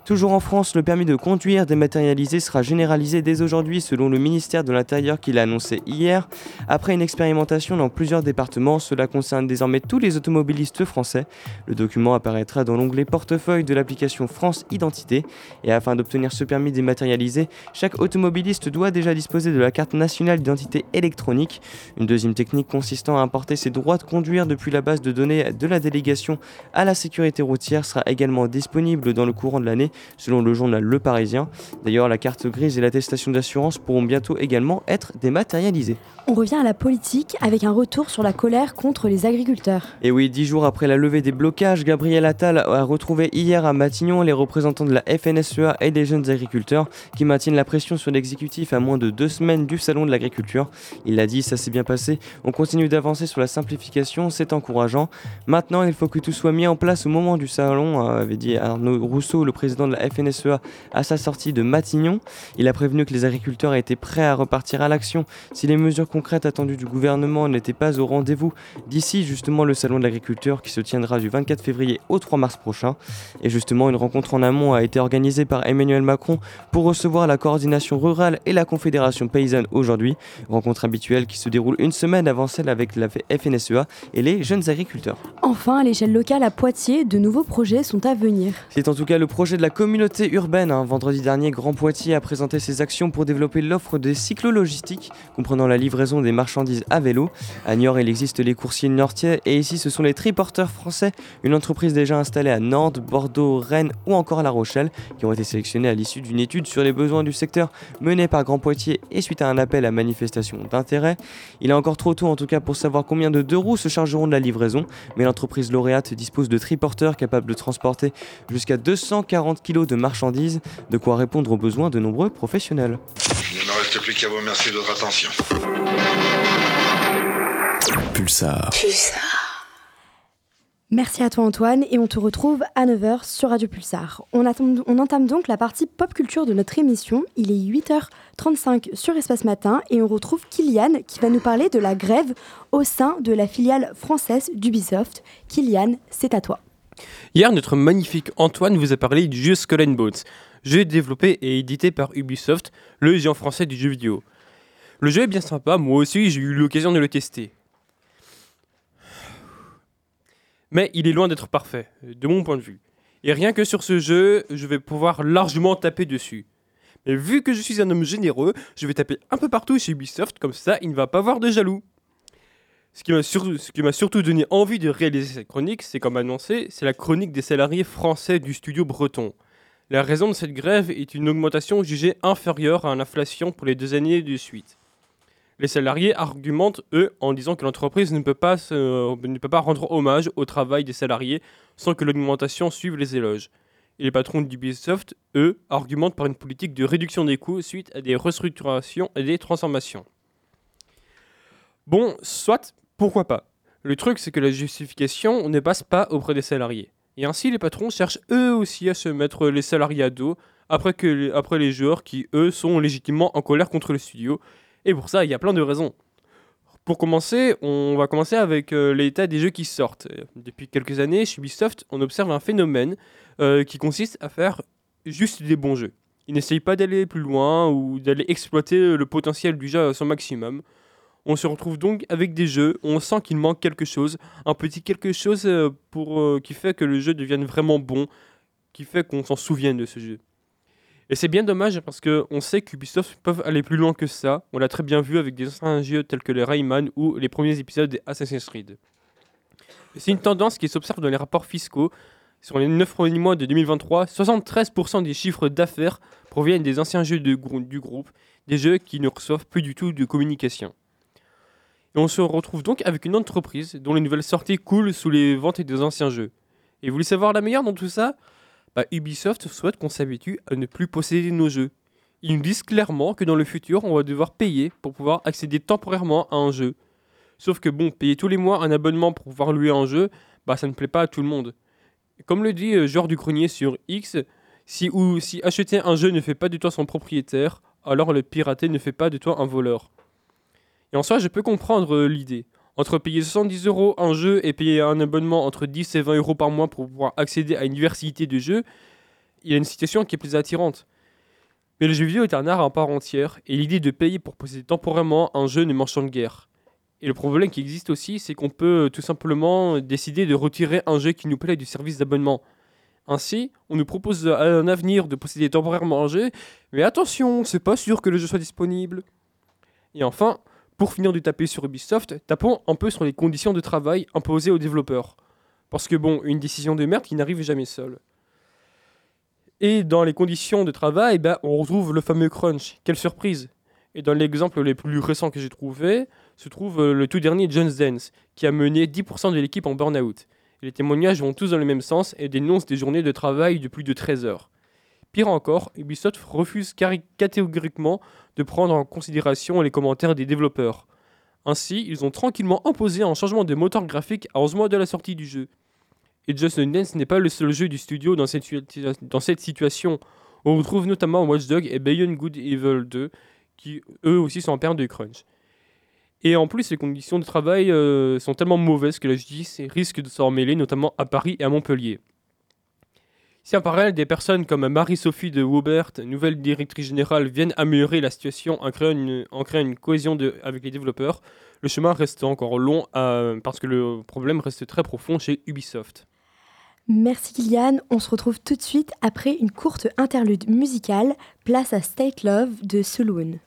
Toujours en France, le permis de conduire dématérialisé sera généralisé dès aujourd'hui selon le ministère de l'Intérieur qui l'a annoncé hier. Après une expérimentation dans plusieurs départements, cela concerne désormais tous les automobilistes français. Le document apparaîtra dans l'onglet portefeuille de l'application France Identité. Et afin d'obtenir ce permis dématérialisé, chaque automobiliste doit déjà disposer de la carte nationale d'identité électronique. Une deuxième technique consistant à importer ses droits de conduire depuis la base de données de la délégation à la sécurité routière sera également disponible dans le courant de l'année selon le journal Le Parisien. D'ailleurs, la carte grise et l'attestation d'assurance pourront bientôt également être dématérialisées. On revient à la politique avec un retour sur la colère contre les agriculteurs. Et oui, dix jours après la levée des blocages, Gabriel Attal a retrouvé hier à Matignon les représentants de la FNSEA et des jeunes agriculteurs qui maintiennent la pression sur l'exécutif à moins de deux semaines du salon de l'agriculture. Il l'a dit, ça s'est bien passé. On continue d'avancer sur la simplification, c'est encourageant. Maintenant, il faut que tout soit mis en place au moment du salon, hein, avait dit Arnaud Rousseau, le président de la FNSEA, à sa sortie de Matignon. Il a prévenu que les agriculteurs étaient prêts à repartir à l'action si les mesures concrètes attendues du gouvernement n'étaient pas au rendez-vous d'ici justement le salon de l'agriculture qui se tiendra du 24 février au 3 mars prochain. Et justement, une rencontre en amont a été organisée par Emmanuel Macron pour recevoir la coordination rurale et la confédération paysanne aujourd'hui. Rencontre habituelle qui se déroule une semaine avant celle avec la FNSEA et les jeunes agriculteurs. Enfin, à l'échelle locale à Poitiers, de nouveaux projets sont à venir. C'est en tout cas le projet de la communauté urbaine, hein, vendredi dernier, Grand Poitiers a présenté ses actions pour développer l'offre des cyclologistiques, comprenant la livraison des marchandises à vélo. À Niort, il existe les coursiers nortiers et ici, ce sont les triporteurs français, une entreprise déjà installée à Nantes, Bordeaux, Rennes ou encore La Rochelle, qui ont été sélectionnés à l'issue d'une étude sur les besoins du secteur menée par Grand Poitiers et suite à un appel à manifestation d'intérêt. Il est encore trop tôt en tout cas pour savoir combien de deux roues se chargeront de la livraison, mais l'entreprise lauréate dispose de triporteurs capables de transporter jusqu'à 240 kg de marchandises, de quoi répondre aux besoins de nombreux professionnels. Il ne me reste plus qu'à vous remercier de votre attention. Pulsar. Merci à toi Antoine et on te retrouve à 9h sur Radio Pulsar. On, attend- on entame donc la partie pop culture de notre émission. Il est 8h35 sur Espace Matin et on retrouve Kylian qui va nous parler de la grève au sein de la filiale française d'Ubisoft. Kylian, c'est à toi. Hier, notre magnifique Antoine vous a parlé du jeu Skull and Bones, jeu développé et édité par Ubisoft, le géant français du jeu vidéo. Le jeu est bien sympa, moi aussi j'ai eu l'occasion de le tester. Mais il est loin d'être parfait, de mon point de vue. Et rien que sur ce jeu, je vais pouvoir largement taper dessus. Mais vu que je suis un homme généreux, je vais taper un peu partout chez Ubisoft, comme ça il ne va pas avoir de jaloux. Ce qui m'a surtout donné envie de réaliser cette chronique, c'est comme annoncé, c'est la chronique des salariés français du studio breton. La raison de cette grève est une augmentation jugée inférieure à l'inflation pour les deux années de suite. Les salariés argumentent, eux, en disant que l'entreprise ne, ne peut pas rendre hommage au travail des salariés sans que l'augmentation suive les éloges. Et les patrons d'Ubisoft, eux, argumentent par une politique de réduction des coûts suite à des restructurations et des transformations. Bon, soit, pourquoi pas? Le truc, c'est que la justification ne passe pas auprès des salariés. Et ainsi, les patrons cherchent eux aussi à se mettre les salariés à dos après, les- joueurs qui, eux, sont légitimement en colère contre le studio. Et pour ça, il y a plein de raisons. Pour commencer, on va commencer avec euh, l'état des jeux qui sortent. Depuis quelques années, chez Ubisoft, on observe un phénomène euh, qui consiste à faire juste des bons jeux. Ils n'essayent pas d'aller plus loin ou d'aller exploiter le potentiel du jeu à son maximum. On se retrouve donc avec des jeux où on sent qu'il manque quelque chose, un petit quelque chose euh, pour, euh, qui fait que le jeu devienne vraiment bon, qui fait qu'on s'en souvienne de ce jeu. Et c'est bien dommage parce qu'on sait qu'Ubisoft peuvent aller plus loin que ça. On l'a très bien vu avec des anciens jeux tels que les Rayman ou les premiers épisodes des Assassin's Creed. C'est une tendance qui s'observe dans les rapports fiscaux. Sur les 9 premiers mois de 2023, 73% des chiffres d'affaires proviennent des anciens jeux du groupe, des jeux qui ne reçoivent plus du tout de communication. On se retrouve donc avec une entreprise dont les nouvelles sorties coulent sous les ventes des anciens jeux. Et vous voulez savoir la meilleure dans tout ça? Bah, Ubisoft souhaite qu'on s'habitue à ne plus posséder nos jeux. Ils nous disent clairement que dans le futur, on va devoir payer pour pouvoir accéder temporairement à un jeu. Sauf que bon, payer tous les mois un abonnement pour pouvoir louer un jeu, bah ça ne plaît pas à tout le monde. Comme le dit euh, Georges du Grenier sur X, si, ou, si acheter un jeu ne fait pas de toi son propriétaire, alors le pirater ne fait pas de toi un voleur. Et en soi, je peux comprendre euh, l'idée. Entre payer 70 euros un jeu et payer un abonnement entre 10 et 20 euros par mois pour pouvoir accéder à une diversité de jeux, il y a une situation qui est plus attirante. Mais le jeu vidéo est un art à part entière, et l'idée de payer pour posséder temporairement un jeu ne m'enchante guère. Et le problème qui existe aussi, c'est qu'on peut euh, tout simplement décider de retirer un jeu qui nous plaît du service d'abonnement. Ainsi, on nous propose à un avenir de posséder temporairement un jeu, mais attention, c'est pas sûr que le jeu soit disponible. Et enfin, pour finir de taper sur Ubisoft, tapons un peu sur les conditions de travail imposées aux développeurs. Parce que bon, une décision de merde qui n'arrive jamais seule. Et dans les conditions de travail, ben, on retrouve le fameux crunch. Quelle surprise Et dans l'exemple les plus récents que j'ai trouvé, se trouve euh, le tout dernier John's Dance, qui a mené 10% de l'équipe en burn-out. Les témoignages vont tous dans le même sens et dénoncent des journées de travail de plus de 13 heures. Pire encore, Ubisoft refuse catégoriquement de prendre en considération les commentaires des développeurs. Ainsi, ils ont tranquillement imposé un changement de moteur graphique à 11 mois de la sortie du jeu. Et Just Dance n'est pas le seul jeu du studio dans cette, situation. On retrouve notamment Watch Dogs et Beyond Good Evil 2, qui eux aussi sont en période de crunch. Et en plus, les conditions de travail euh, sont tellement mauvaises que la justice risque de s'en mêler, notamment à Paris et à Montpellier. Si en parallèle, des personnes comme Marie-Sophie de Wobert, nouvelle directrice générale, viennent améliorer la situation en créant une, cohésion avec les développeurs, le chemin reste encore long euh, parce que le problème reste très profond chez Ubisoft. Merci Kylian, on se retrouve tout de suite après une courte interlude musicale, place à State Love de Saloon.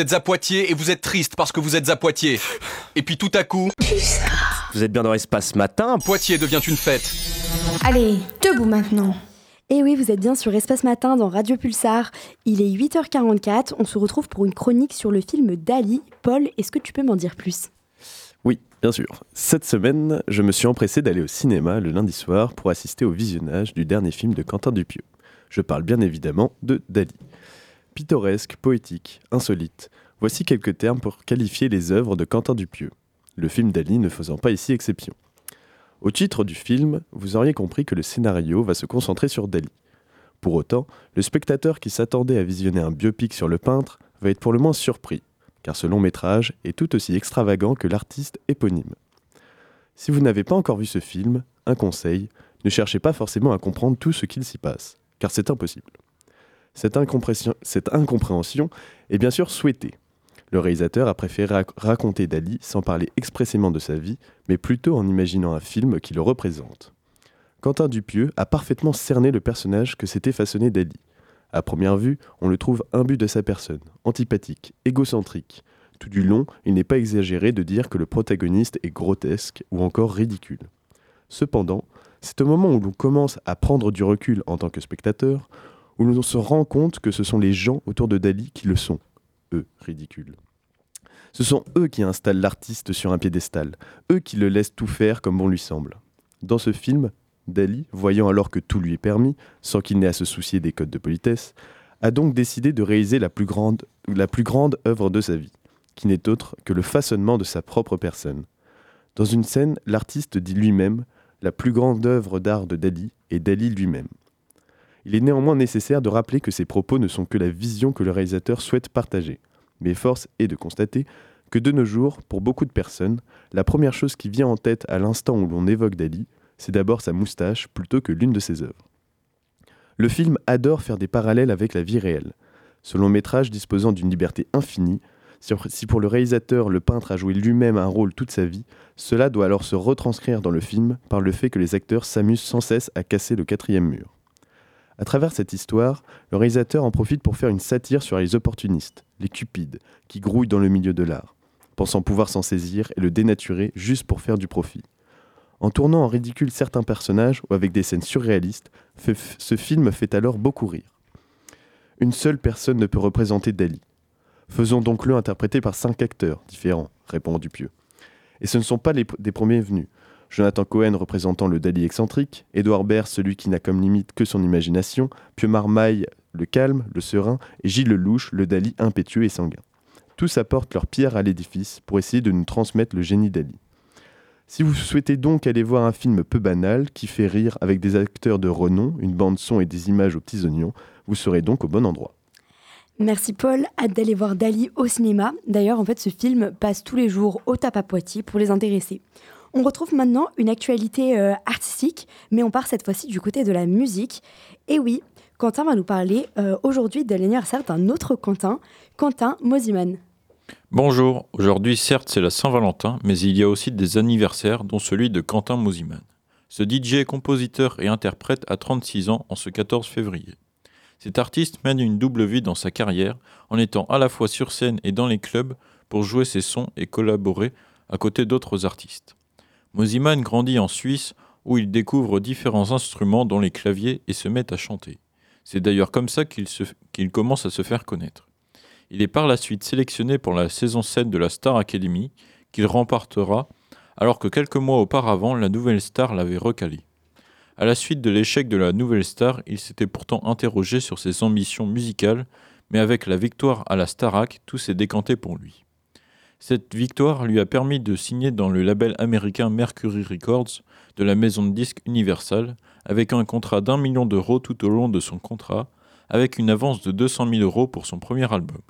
Vous êtes à Poitiers et vous êtes triste parce que vous êtes à Poitiers. Et puis tout à coup, Vous êtes bien dans l'espace matin. Poitiers devient une fête. Allez, debout maintenant. Et oui, vous êtes bien sur Espace Matin dans Radio Pulsar. Il est 8h44, on se retrouve pour une chronique sur le film Dali. Paul, est-ce que tu peux m'en dire plus? Bien sûr. Cette semaine, je me suis empressé d'aller au cinéma le lundi soir pour assister au visionnage du dernier film de Quentin Dupieux. Je parle bien évidemment de Dali. Pittoresque, poétique, insolite, voici quelques termes pour qualifier les œuvres de Quentin Dupieux. Le film Dali ne faisant pas ici exception. Au titre du film, vous auriez compris que le scénario va se concentrer sur Dali. Pour autant, le spectateur qui s'attendait à visionner un biopic sur le peintre va être pour le moins surpris, car ce long métrage est tout aussi extravagant que l'artiste éponyme. Si vous n'avez pas encore vu ce film, un conseil, ne cherchez pas forcément à comprendre tout ce qu'il s'y passe, car c'est impossible. Cette, incompréhension, est bien sûr souhaitée. Le réalisateur a préféré rac- raconter Dali sans parler expressément de sa vie, mais plutôt en imaginant un film qui le représente. Quentin Dupieux a parfaitement cerné le personnage que s'était façonné Dali. À première vue, on le trouve imbu de sa personne, antipathique, égocentrique. Tout du long, il n'est pas exagéré de dire que le protagoniste est grotesque ou encore ridicule. Cependant, c'est au moment où l'on commence à prendre du recul en tant que spectateur, où l'on se rend compte que ce sont les gens autour de Dali qui le sont, eux, ridicules. Ce sont eux qui installent l'artiste sur un piédestal, eux qui le laissent tout faire comme bon lui semble. Dans ce film, Dali, voyant alors que tout lui est permis, sans qu'il n'ait à se soucier des codes de politesse, a donc décidé de réaliser la plus grande, la plus grande œuvre de sa vie, qui n'est autre que le façonnement de sa propre personne. Dans une scène, l'artiste dit lui-même La plus grande œuvre d'art de Dali est Dali lui-même. Il est néanmoins nécessaire de rappeler que ces propos ne sont que la vision que le réalisateur souhaite partager. Mais force est de constater que de nos jours, pour beaucoup de personnes, la première chose qui vient en tête à l'instant où l'on évoque Dali, c'est d'abord sa moustache plutôt que l'une de ses œuvres. Le film adore faire des parallèles avec la vie réelle. Ce long métrage disposant d'une liberté infinie, si pour le réalisateur le peintre a joué lui-même un rôle toute sa vie, cela doit alors se retranscrire dans le film par le fait que les acteurs s'amusent sans cesse à casser le quatrième mur. À travers cette histoire, le réalisateur en profite pour faire une satire sur les opportunistes, les cupides, qui grouillent dans le milieu de l'art, pensant pouvoir s'en saisir et le dénaturer juste pour faire du profit. En tournant en ridicule certains personnages ou avec des scènes surréalistes, ce film fait alors beaucoup rire. Une seule personne ne peut représenter Dali. Faisons donc le interpréter par cinq acteurs différents, répond Dupieux. Et ce ne sont pas les, des premiers venus. Jonathan Cohen représentant le Dali excentrique, Édouard Baird celui qui n'a comme limite que son imagination, Pieux Marmaille le calme, le serein, et Gilles Lelouch le Dali impétueux et sanguin. Tous apportent leur pierre à l'édifice pour essayer de nous transmettre le génie Dali. Si vous souhaitez donc aller voir un film peu banal, qui fait rire avec des acteurs de renom, une bande son et des images aux petits oignons, vous serez donc au bon endroit. Merci Paul, hâte d'aller voir Dali au cinéma. D'ailleurs, en fait, ce film passe tous les jours au tap pour les intéresser. On retrouve maintenant une actualité euh, artistique, mais on part cette fois-ci du côté de la musique. Et oui, Quentin va nous parler euh, aujourd'hui de l'anniversaire d'un autre Quentin, Quentin Mosiman. Bonjour, aujourd'hui certes c'est la Saint-Valentin, mais il y a aussi des anniversaires, dont celui de Quentin Mosiman. Ce DJ, compositeur et interprète a 36 ans en ce 14 février. Cet artiste mène une double vie dans sa carrière, en étant à la fois sur scène et dans les clubs pour jouer ses sons et collaborer à côté d'autres artistes. Mosiman grandit en Suisse où il découvre différents instruments dont les claviers et se met à chanter. C'est d'ailleurs comme ça qu'il commence à se faire connaître. Il est par la suite sélectionné pour la saison 7 de la Star Academy, qu'il remportera, alors que quelques mois auparavant, la nouvelle star l'avait recalé. À la suite de l'échec de la nouvelle star, il s'était pourtant interrogé sur ses ambitions musicales, mais avec la victoire à la Starac, tout s'est décanté pour lui. Cette victoire lui a permis de signer dans le label américain Mercury Records de la maison de disques Universal, avec un contrat d'un million d'euros tout au long de son contrat, avec une avance de 200 000 euros pour son premier album.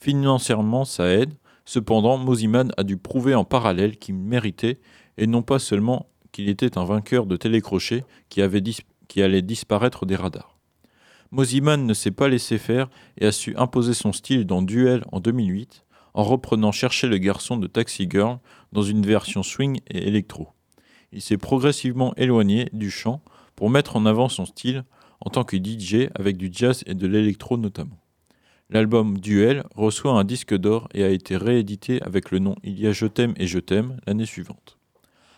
Financièrement, ça aide, cependant, Mosiman a dû prouver en parallèle qu'il méritait, et non pas seulement qu'il était un vainqueur de télécrochet qui, allait disparaître des radars. Mosiman ne s'est pas laissé faire et a su imposer son style dans Duel en 2008, en reprenant Chercher le garçon de Taxi Girl dans une version swing et électro. Il s'est progressivement éloigné du chant pour mettre en avant son style en tant que DJ avec du jazz et de l'électro notamment. L'album Duel reçoit un disque d'or et a été réédité avec le nom Il y a Je t'aime et Je t'aime l'année suivante.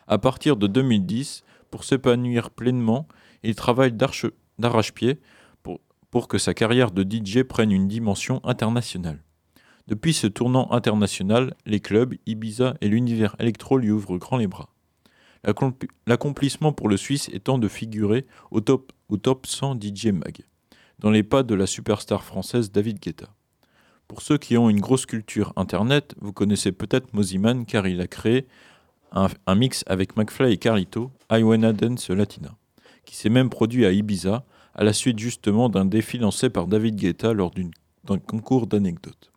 À partir de 2010, pour s'épanouir pleinement, il travaille d'arrache-pied pour, pour que sa carrière de DJ prenne une dimension internationale. Depuis ce tournant international, les clubs, Ibiza et l'univers électro lui ouvrent grand les bras. L'accompli- L'accomplissement pour le Suisse étant de figurer au top, au top 100 DJ Mag, dans les pas de la superstar française David Guetta. Pour ceux qui ont une grosse culture internet, vous connaissez peut-être Moziman car il a créé un, mix avec McFly et Carlito, I Wanna Dance Latina, qui s'est même produit à Ibiza à la suite justement d'un défi lancé par David Guetta lors d'un concours d'anecdotes.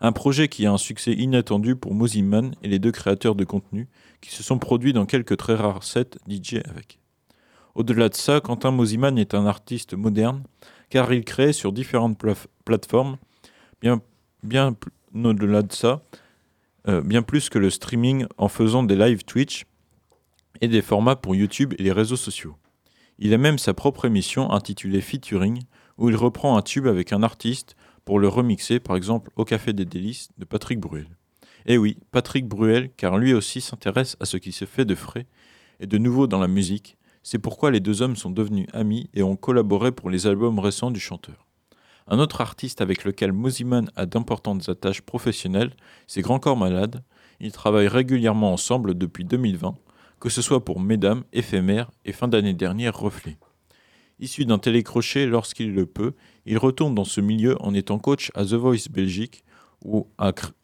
Un projet qui a un succès inattendu pour Moziman et les deux créateurs de contenu qui se sont produits dans quelques très rares sets DJ avec. Au-delà de ça, Quentin Moziman est un artiste moderne car il crée sur différentes plateformes bien, au-delà de ça, euh, bien plus que le streaming en faisant des live Twitch et des formats pour YouTube et les réseaux sociaux. Il a même sa propre émission intitulée Featuring où il reprend un tube avec un artiste pour le remixer, par exemple au Café des Délices de Patrick Bruel. Et oui, Patrick Bruel, car lui aussi s'intéresse à ce qui se fait de frais et de nouveau dans la musique. C'est pourquoi les deux hommes sont devenus amis et ont collaboré pour les albums récents du chanteur. Un autre artiste avec lequel Moziman a d'importantes attaches professionnelles, c'est Grand Corps Malade. Ils travaillent régulièrement ensemble depuis 2020, que ce soit pour Mesdames, Éphémère et fin d'année dernière Reflet. Issu d'un télécrochet lorsqu'il le peut, il retourne dans ce milieu en étant coach à The Voice Belgique ou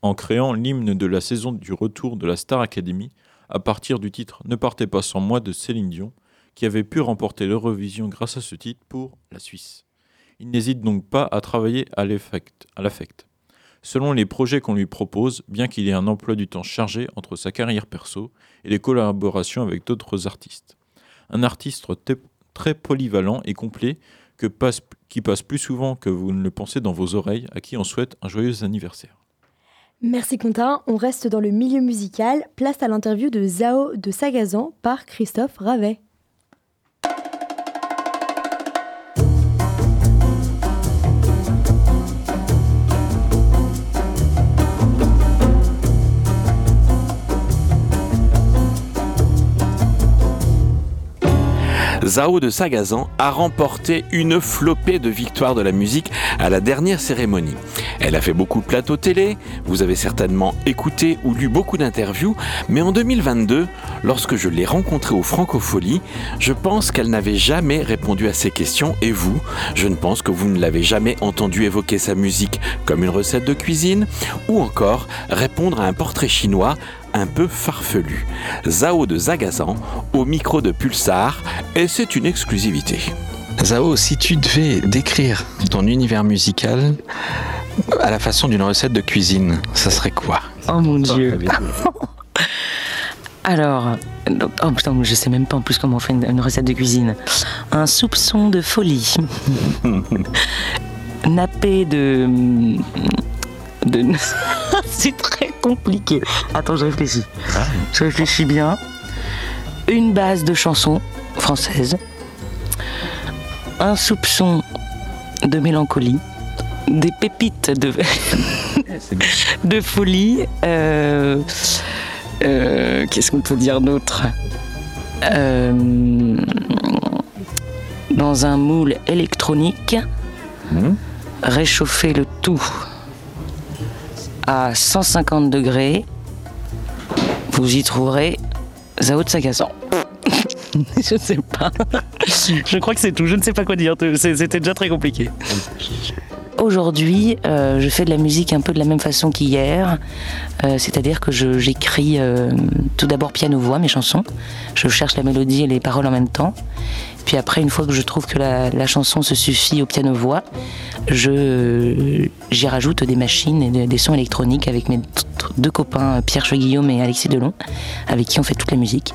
en créant l'hymne de la saison du retour de la Star Academy à partir du titre Ne partez pas sans moi de Céline Dion, qui avait pu remporter l'Eurovision grâce à ce titre pour la Suisse. Il n'hésite donc pas à travailler à l'affect. Selon les projets qu'on lui propose, bien qu'il ait un emploi du temps chargé entre sa carrière perso et les collaborations avec d'autres artistes. Un artiste te- très polyvalent et complet qui passe plus souvent que vous ne le pensez dans vos oreilles, à qui on souhaite un joyeux anniversaire. Merci Quentin, on reste dans le milieu musical, place à l'interview de Zao de Sagazan par Christophe Ravet. Zao de Sagazan a remporté une flopée de victoires de la musique à la dernière cérémonie. Elle a fait beaucoup de plateaux télé, vous avez certainement écouté ou lu beaucoup d'interviews, mais en 2022, lorsque je l'ai rencontrée au Francofolie, je pense qu'elle n'avait jamais répondu à ces questions et vous, je ne pense que vous ne l'avez jamais entendu évoquer sa musique comme une recette de cuisine ou encore répondre à un portrait chinois un peu farfelu. Zao de Zagazan au micro de Pulsar et c'est une exclusivité. Zao, si tu devais décrire ton univers musical à la façon d'une recette de cuisine, ça serait quoi? Oh mon dieu. [laughs] Alors, donc- oh putain, je sais même pas en plus comment on fait une, une recette de cuisine. Un soupçon de folie. [laughs] Nappé de. De... [laughs] C'est très compliqué. Attends, je réfléchis. Je réfléchis bien. Une base de chansons françaises. Un soupçon de mélancolie. Des pépites de, [laughs] de folie. euh, euh, Qu'est-ce qu'on peut dire d'autre? Euh, Dans un moule électronique, réchauffer le tout à 150 degrés, vous y trouverez Zao de Sagazan. [laughs] je sais pas. Je crois que c'est tout. Je ne sais pas quoi dire. C'était déjà très compliqué. Aujourd'hui, euh, je fais de la musique un peu de la même façon qu'hier. Euh, C'est-à-dire que j'écris euh, tout d'abord piano-voix, mes chansons. Je cherche la mélodie et les paroles en même temps. Puis après, une fois que je trouve que la, chanson se suffit au piano-voix, j'y rajoute des machines et des, sons électroniques avec mes deux copains, Pierre Cheguillaume et Alexis Delon, avec qui on fait toute la musique.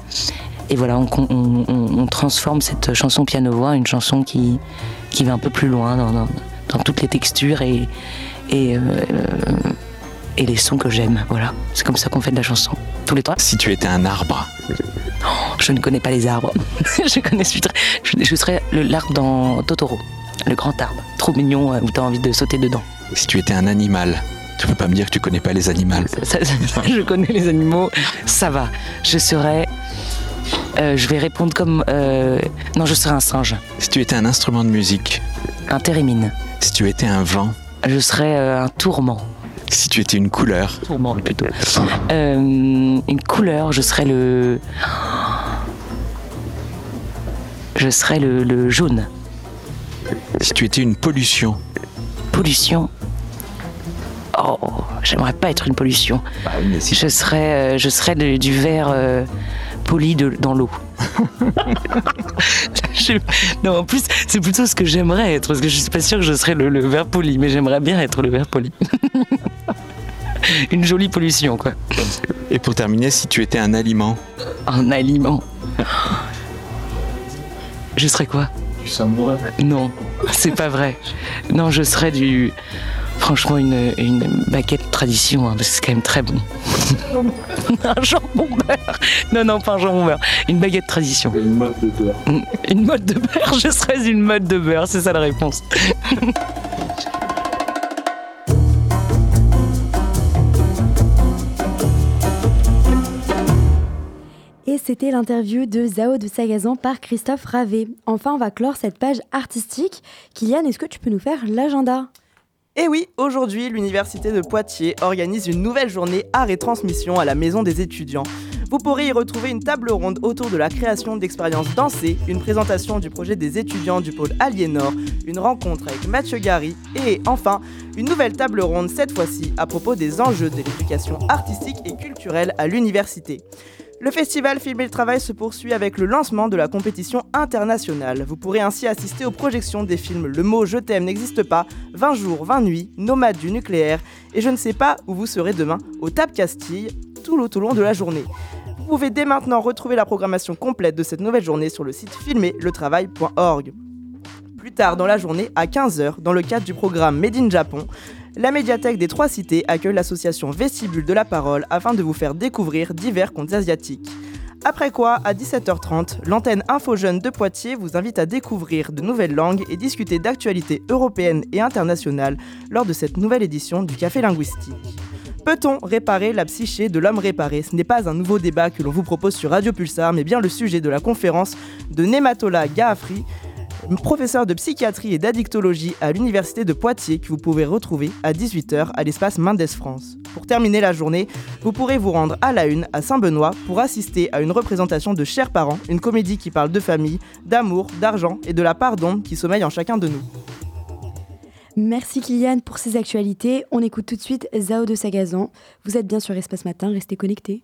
Et voilà, on, transforme cette chanson piano-voix en une chanson qui, qui va un peu plus loin dans, dans- toutes les textures et, et, euh, et les sons que j'aime. Voilà, c'est comme ça qu'on fait de la chanson. Tous les trois. Si tu étais un arbre, Je ne connais pas les arbres. [laughs] je connais je, serais- je, je serais le- l'arbre dans Totoro, le grand arbre, trop mignon euh, où t'as envie de sauter dedans. si tu étais un animal, tu peux pas me dire que tu connais pas les animaux. Ça- ça- je connais les animaux, ça va. Je serais, euh, je vais répondre comme, euh, non, je serais un singe, Si tu étais un instrument de musique, un térémine. si tu étais un vent, Je serais euh, un tourment. Si tu étais une couleur. Tourmente plutôt. Euh, une couleur, je serais le. Je serais le, le jaune. Si tu étais une pollution. Pollution. Oh, j'aimerais pas être une pollution. Je serais, euh, je serais le- du verre euh, poli de- dans l'eau. [laughs] Je- non, en plus, c'est plutôt ce que j'aimerais être, parce que je suis pas sûre que je serais le, le verre poli, mais j'aimerais bien être le verre poli. [laughs] [laughs] Une jolie pollution, quoi. Et pour terminer, si tu étais un aliment. Un aliment. Je serais quoi Du samourais. Non, c'est pas vrai. Non, je serais du. Franchement, une, une baguette tradition, hein, parce que c'est quand même très bon. [laughs] un jambon beurre. Non, non, pas un jambon beurre. Une baguette tradition. Une mode de beurre. Une mode de beurre, je serais une mode de beurre, c'est ça la réponse. [laughs] c'était l'interview de Zao de Sagazan par Christophe Ravé. Enfin, on va clore cette page artistique. Kylian, est-ce que tu peux nous faire l'agenda? Et oui, aujourd'hui, l'Université de Poitiers organise une nouvelle journée art et transmission à la Maison des étudiants. Vous pourrez y retrouver une table ronde autour de la création d'expériences dansées, une présentation du projet des étudiants du pôle Aliénor, une rencontre avec Mathieu Gary et enfin une nouvelle table ronde cette fois-ci à propos des enjeux de l'éducation artistique et culturelle à l'université. Le festival Film et le Travail se poursuit avec le lancement de la compétition internationale. Vous pourrez ainsi assister aux projections des films Le mot Je t'aime n'existe pas, 20 jours, 20 nuits, Nomade du nucléaire et je ne sais pas où vous serez demain au Tap Castille tout le, tout le long de la journée. Vous pouvez dès maintenant retrouver la programmation complète de cette nouvelle journée sur le site filmerletravail.org. Plus tard dans la journée, à 15h, dans le cadre du programme Made in Japon, la médiathèque des Trois Cités accueille l'association Vestibule de la Parole afin de vous faire découvrir divers contes asiatiques. Après quoi, à 17h30, l'antenne Info Jeune de Poitiers vous invite à découvrir de nouvelles langues et discuter d'actualités européennes et internationales lors de cette nouvelle édition du Café Linguistique. Peut-on réparer la psyché de l'homme réparé? Ce n'est pas un nouveau débat que l'on vous propose sur Radio Pulsar, mais bien le sujet de la conférence de Nematola Gaafri, professeur de psychiatrie et d'addictologie à l'Université de Poitiers que vous pouvez retrouver à 18h à l'espace Mendes France. Pour terminer la journée, vous pourrez vous rendre à la Une à Saint-Benoît pour assister à une représentation de Chers parents, une comédie qui parle de famille, d'amour, d'argent et de la part d'ombre qui sommeille en chacun de nous. Merci Kylian pour ces actualités. On écoute tout de suite Zao de Sagazan. Vous êtes bien sur Espace Matin, restez connectés.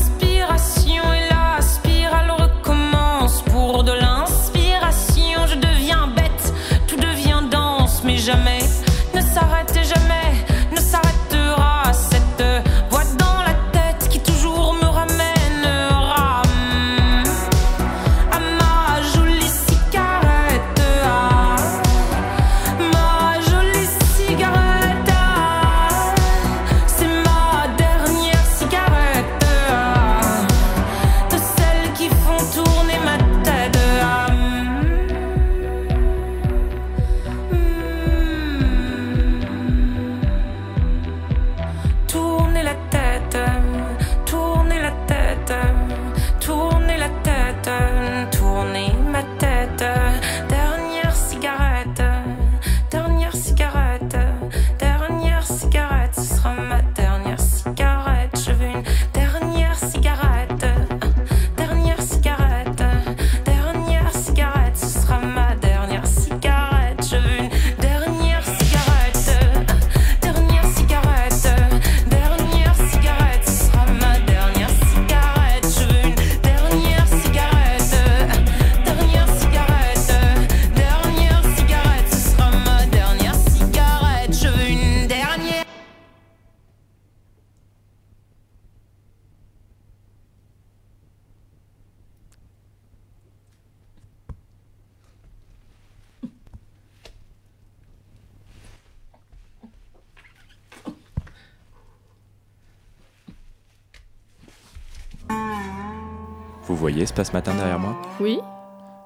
voyez Espace Matin derrière moi Oui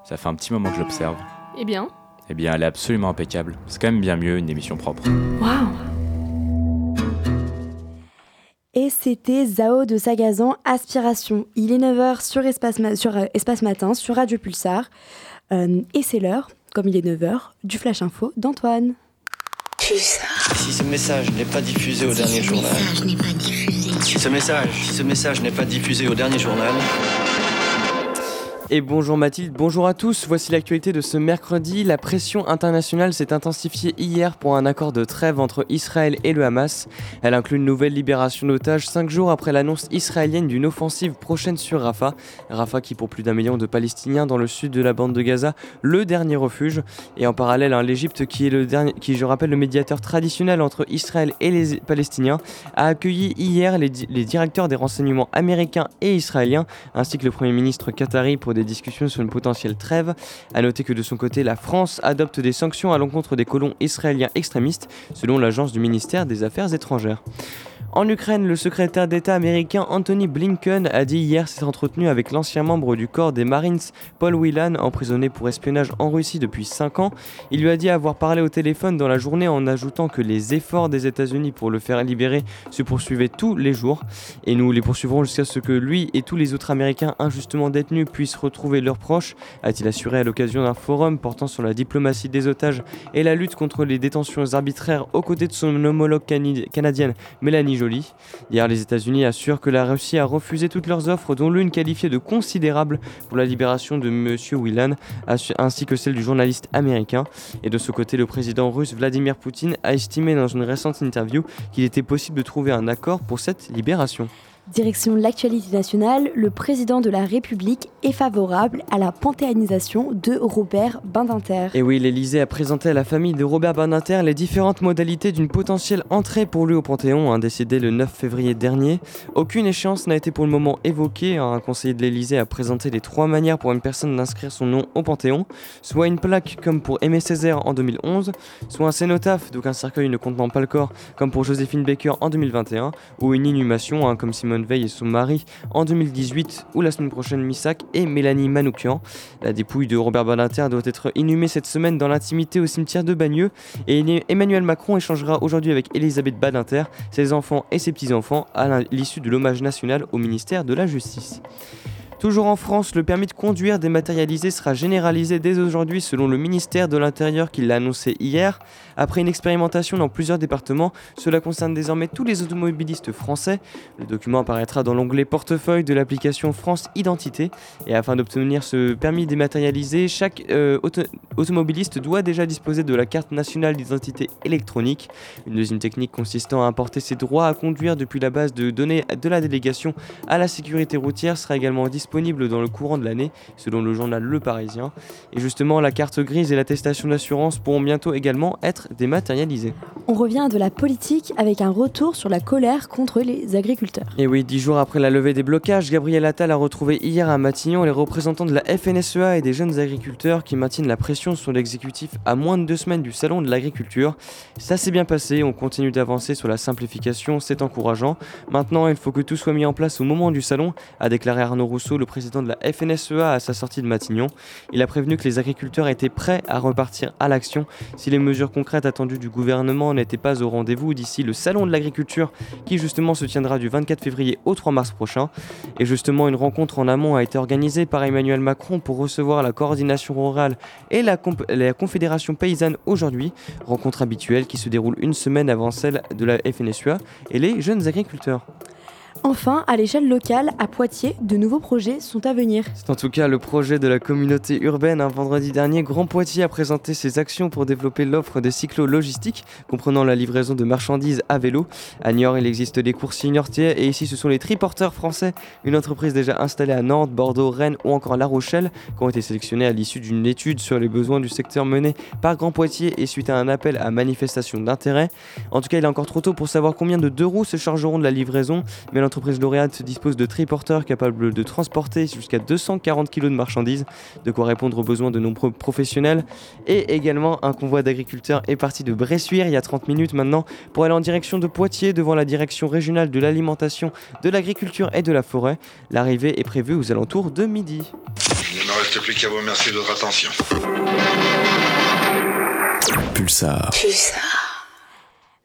Ça fait un petit moment que je l'observe. Eh bien Eh bien, elle est absolument impeccable. C'est quand même bien mieux une émission propre. Waouh Et c'était Zao de Sagazan, Aspiration. Il est 9h sur Espace, Ma- sur, euh, Espace Matin, sur Radio Pulsar. Euh, et c'est l'heure, comme il est 9h, du Flash Info d'Antoine. Si ce message n'est pas diffusé au dernier journal. Si ce message, si ce message n'est pas diffusé au dernier journal. Et bonjour Mathilde, bonjour à tous. Voici l'actualité de ce mercredi. La pression internationale s'est intensifiée hier pour un accord de trêve entre Israël et le Hamas. Elle inclut une nouvelle libération d'otages cinq jours après l'annonce israélienne d'une offensive prochaine sur Rafah. Rafah qui pour plus d'un million de Palestiniens dans le sud de la bande de Gaza, le dernier refuge. Et en parallèle, hein, l'Égypte qui est le dernier, qui je rappelle le médiateur traditionnel entre Israël et les Palestiniens, a accueilli hier les, les directeurs des renseignements américains et israéliens, ainsi que le Premier ministre qatari pour des discussions sur une potentielle trêve. A noter que de son côté, la France adopte des sanctions à l'encontre des colons israéliens extrémistes, selon l'agence du ministère des Affaires étrangères. En Ukraine, le secrétaire d'État américain Anthony Blinken a dit hier s'être entretenu avec l'ancien membre du corps des Marines, Paul Whelan, emprisonné pour espionnage en Russie depuis 5 ans. Il lui a dit avoir parlé au téléphone dans la journée en ajoutant que les efforts des États-Unis pour le faire libérer se poursuivaient tous les jours. Et nous les poursuivrons jusqu'à ce que lui et tous les autres Américains injustement détenus puissent retrouver leurs proches, a-t-il assuré à l'occasion d'un forum portant sur la diplomatie des otages et la lutte contre les détentions arbitraires aux côtés de son homologue canadienne Mélanie Joly. Hier, les États-Unis assurent que la Russie a refusé toutes leurs offres, dont l'une qualifiée de considérable pour la libération de M. Whelan, ainsi que celle du journaliste américain. Et de ce côté, le président russe Vladimir Poutine a estimé dans une récente interview qu'il était possible de trouver un accord pour cette libération. Direction l'actualité nationale, le président de la République est favorable à la panthéanisation de Robert Badinter. Et oui, l'Elysée a présenté à la famille de Robert Badinter les différentes modalités d'une potentielle entrée pour lui au Panthéon, hein, décidé le 9 février dernier. Aucune échéance n'a été pour le moment évoquée. hein. Un conseiller de l'Elysée a présenté les trois manières pour une personne d'inscrire son nom au Panthéon, soit une plaque comme pour Aimé Césaire en 2011, soit un cénotaphe, donc un cercueil ne contenant pas le corps, comme pour Joséphine Baker en 2021, ou une inhumation, hein, comme Simone Veil et son mari en 2018, ou la semaine prochaine Missak et Mélanie Manoukian. La dépouille de Robert Badinter doit être inhumée cette semaine dans l'intimité au cimetière de Bagneux, et Emmanuel Macron échangera aujourd'hui avec Elisabeth Badinter, ses enfants et ses petits-enfants, à l'issue de l'hommage national au ministère de la Justice. Toujours en France, le permis de conduire dématérialisé sera généralisé dès aujourd'hui selon le ministère de l'Intérieur qui l'a annoncé hier. Après une expérimentation dans plusieurs départements, cela concerne désormais tous les automobilistes français. Le document apparaîtra dans l'onglet portefeuille de l'application France Identité. Et afin d'obtenir ce permis dématérialisé, chaque euh, auto- automobiliste doit déjà disposer de la carte nationale d'identité électronique. Une deuxième technique consistant à importer ses droits à conduire depuis la base de données de la délégation à la sécurité routière sera également disponible dans le courant de l'année, selon le journal Le Parisien. Et justement, la carte grise et l'attestation d'assurance pourront bientôt également être dématérialisées. On revient à de la politique avec un retour sur la colère contre les agriculteurs. Et oui, dix jours après la levée des blocages, Gabriel Attal a retrouvé hier à Matignon les représentants de la FNSEA et des jeunes agriculteurs qui maintiennent la pression sur l'exécutif à moins de deux semaines du salon de l'agriculture. Ça s'est bien passé, on continue d'avancer sur la simplification, c'est encourageant. Maintenant, il faut que tout soit mis en place au moment du salon, a déclaré Arnaud Rousseau, le président de la FNSEA, à sa sortie de Matignon. Il a prévenu que les agriculteurs étaient prêts à repartir à l'action si les mesures concrètes attendues du gouvernement n'étaient pas au rendez-vous d'ici le salon de l'agriculture qui justement se tiendra du 24 février au 3 mars prochain. Et justement, une rencontre en amont a été organisée par Emmanuel Macron pour recevoir la coordination rurale et la, confédération paysanne aujourd'hui. Rencontre habituelle qui se déroule une semaine avant celle de la FNSUA et les jeunes agriculteurs. Enfin, à l'échelle locale, à Poitiers, de nouveaux projets sont à venir. C'est en tout cas le projet de la communauté urbaine. Un vendredi dernier, Grand Poitiers a présenté ses actions pour développer l'offre de cyclo-logistique, comprenant la livraison de marchandises à vélo. À Niort, il existe des coursiers niortais et ici, ce sont les triporteurs français, une entreprise déjà installée à Nantes, Bordeaux, Rennes ou encore La Rochelle, qui ont été sélectionnés à l'issue d'une étude sur les besoins du secteur menée par Grand Poitiers et suite à un appel à manifestation d'intérêt. En tout cas, il est encore trop tôt pour savoir combien de deux roues se chargeront de la livraison, l'entreprise lauréate dispose de triporteurs capables de transporter jusqu'à 240 kg de marchandises, de quoi répondre aux besoins de nombreux professionnels. Et également, un convoi d'agriculteurs est parti de Bressuire il y a 30 minutes maintenant pour aller en direction de Poitiers devant la direction régionale de l'alimentation, de l'agriculture et de la forêt. L'arrivée est prévue aux alentours de midi. Il ne me reste plus qu'à vous remercier de votre attention. Pulsar.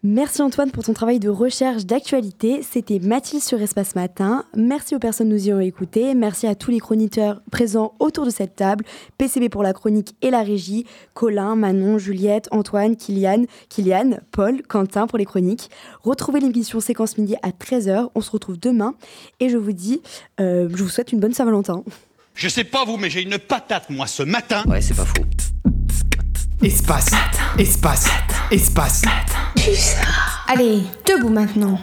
Merci Antoine pour ton travail de recherche d'actualité. C'était Mathilde sur Espace Matin. Merci aux personnes qui nous y ont écoutés. Merci à tous les chroniqueurs présents autour de cette table. PCB pour la chronique et la régie. Colin, Manon, Juliette, Antoine, Kylian, Kylian, Paul, Quentin pour les chroniques. Retrouvez l'émission Séquence Midi à 13h. On se retrouve demain. Et je vous dis, euh, je vous souhaite une bonne Saint-Valentin. Je sais pas vous, mais j'ai une patate, moi, ce matin. Ouais, c'est pas faux. Espace, espace, espace. Allez, debout maintenant.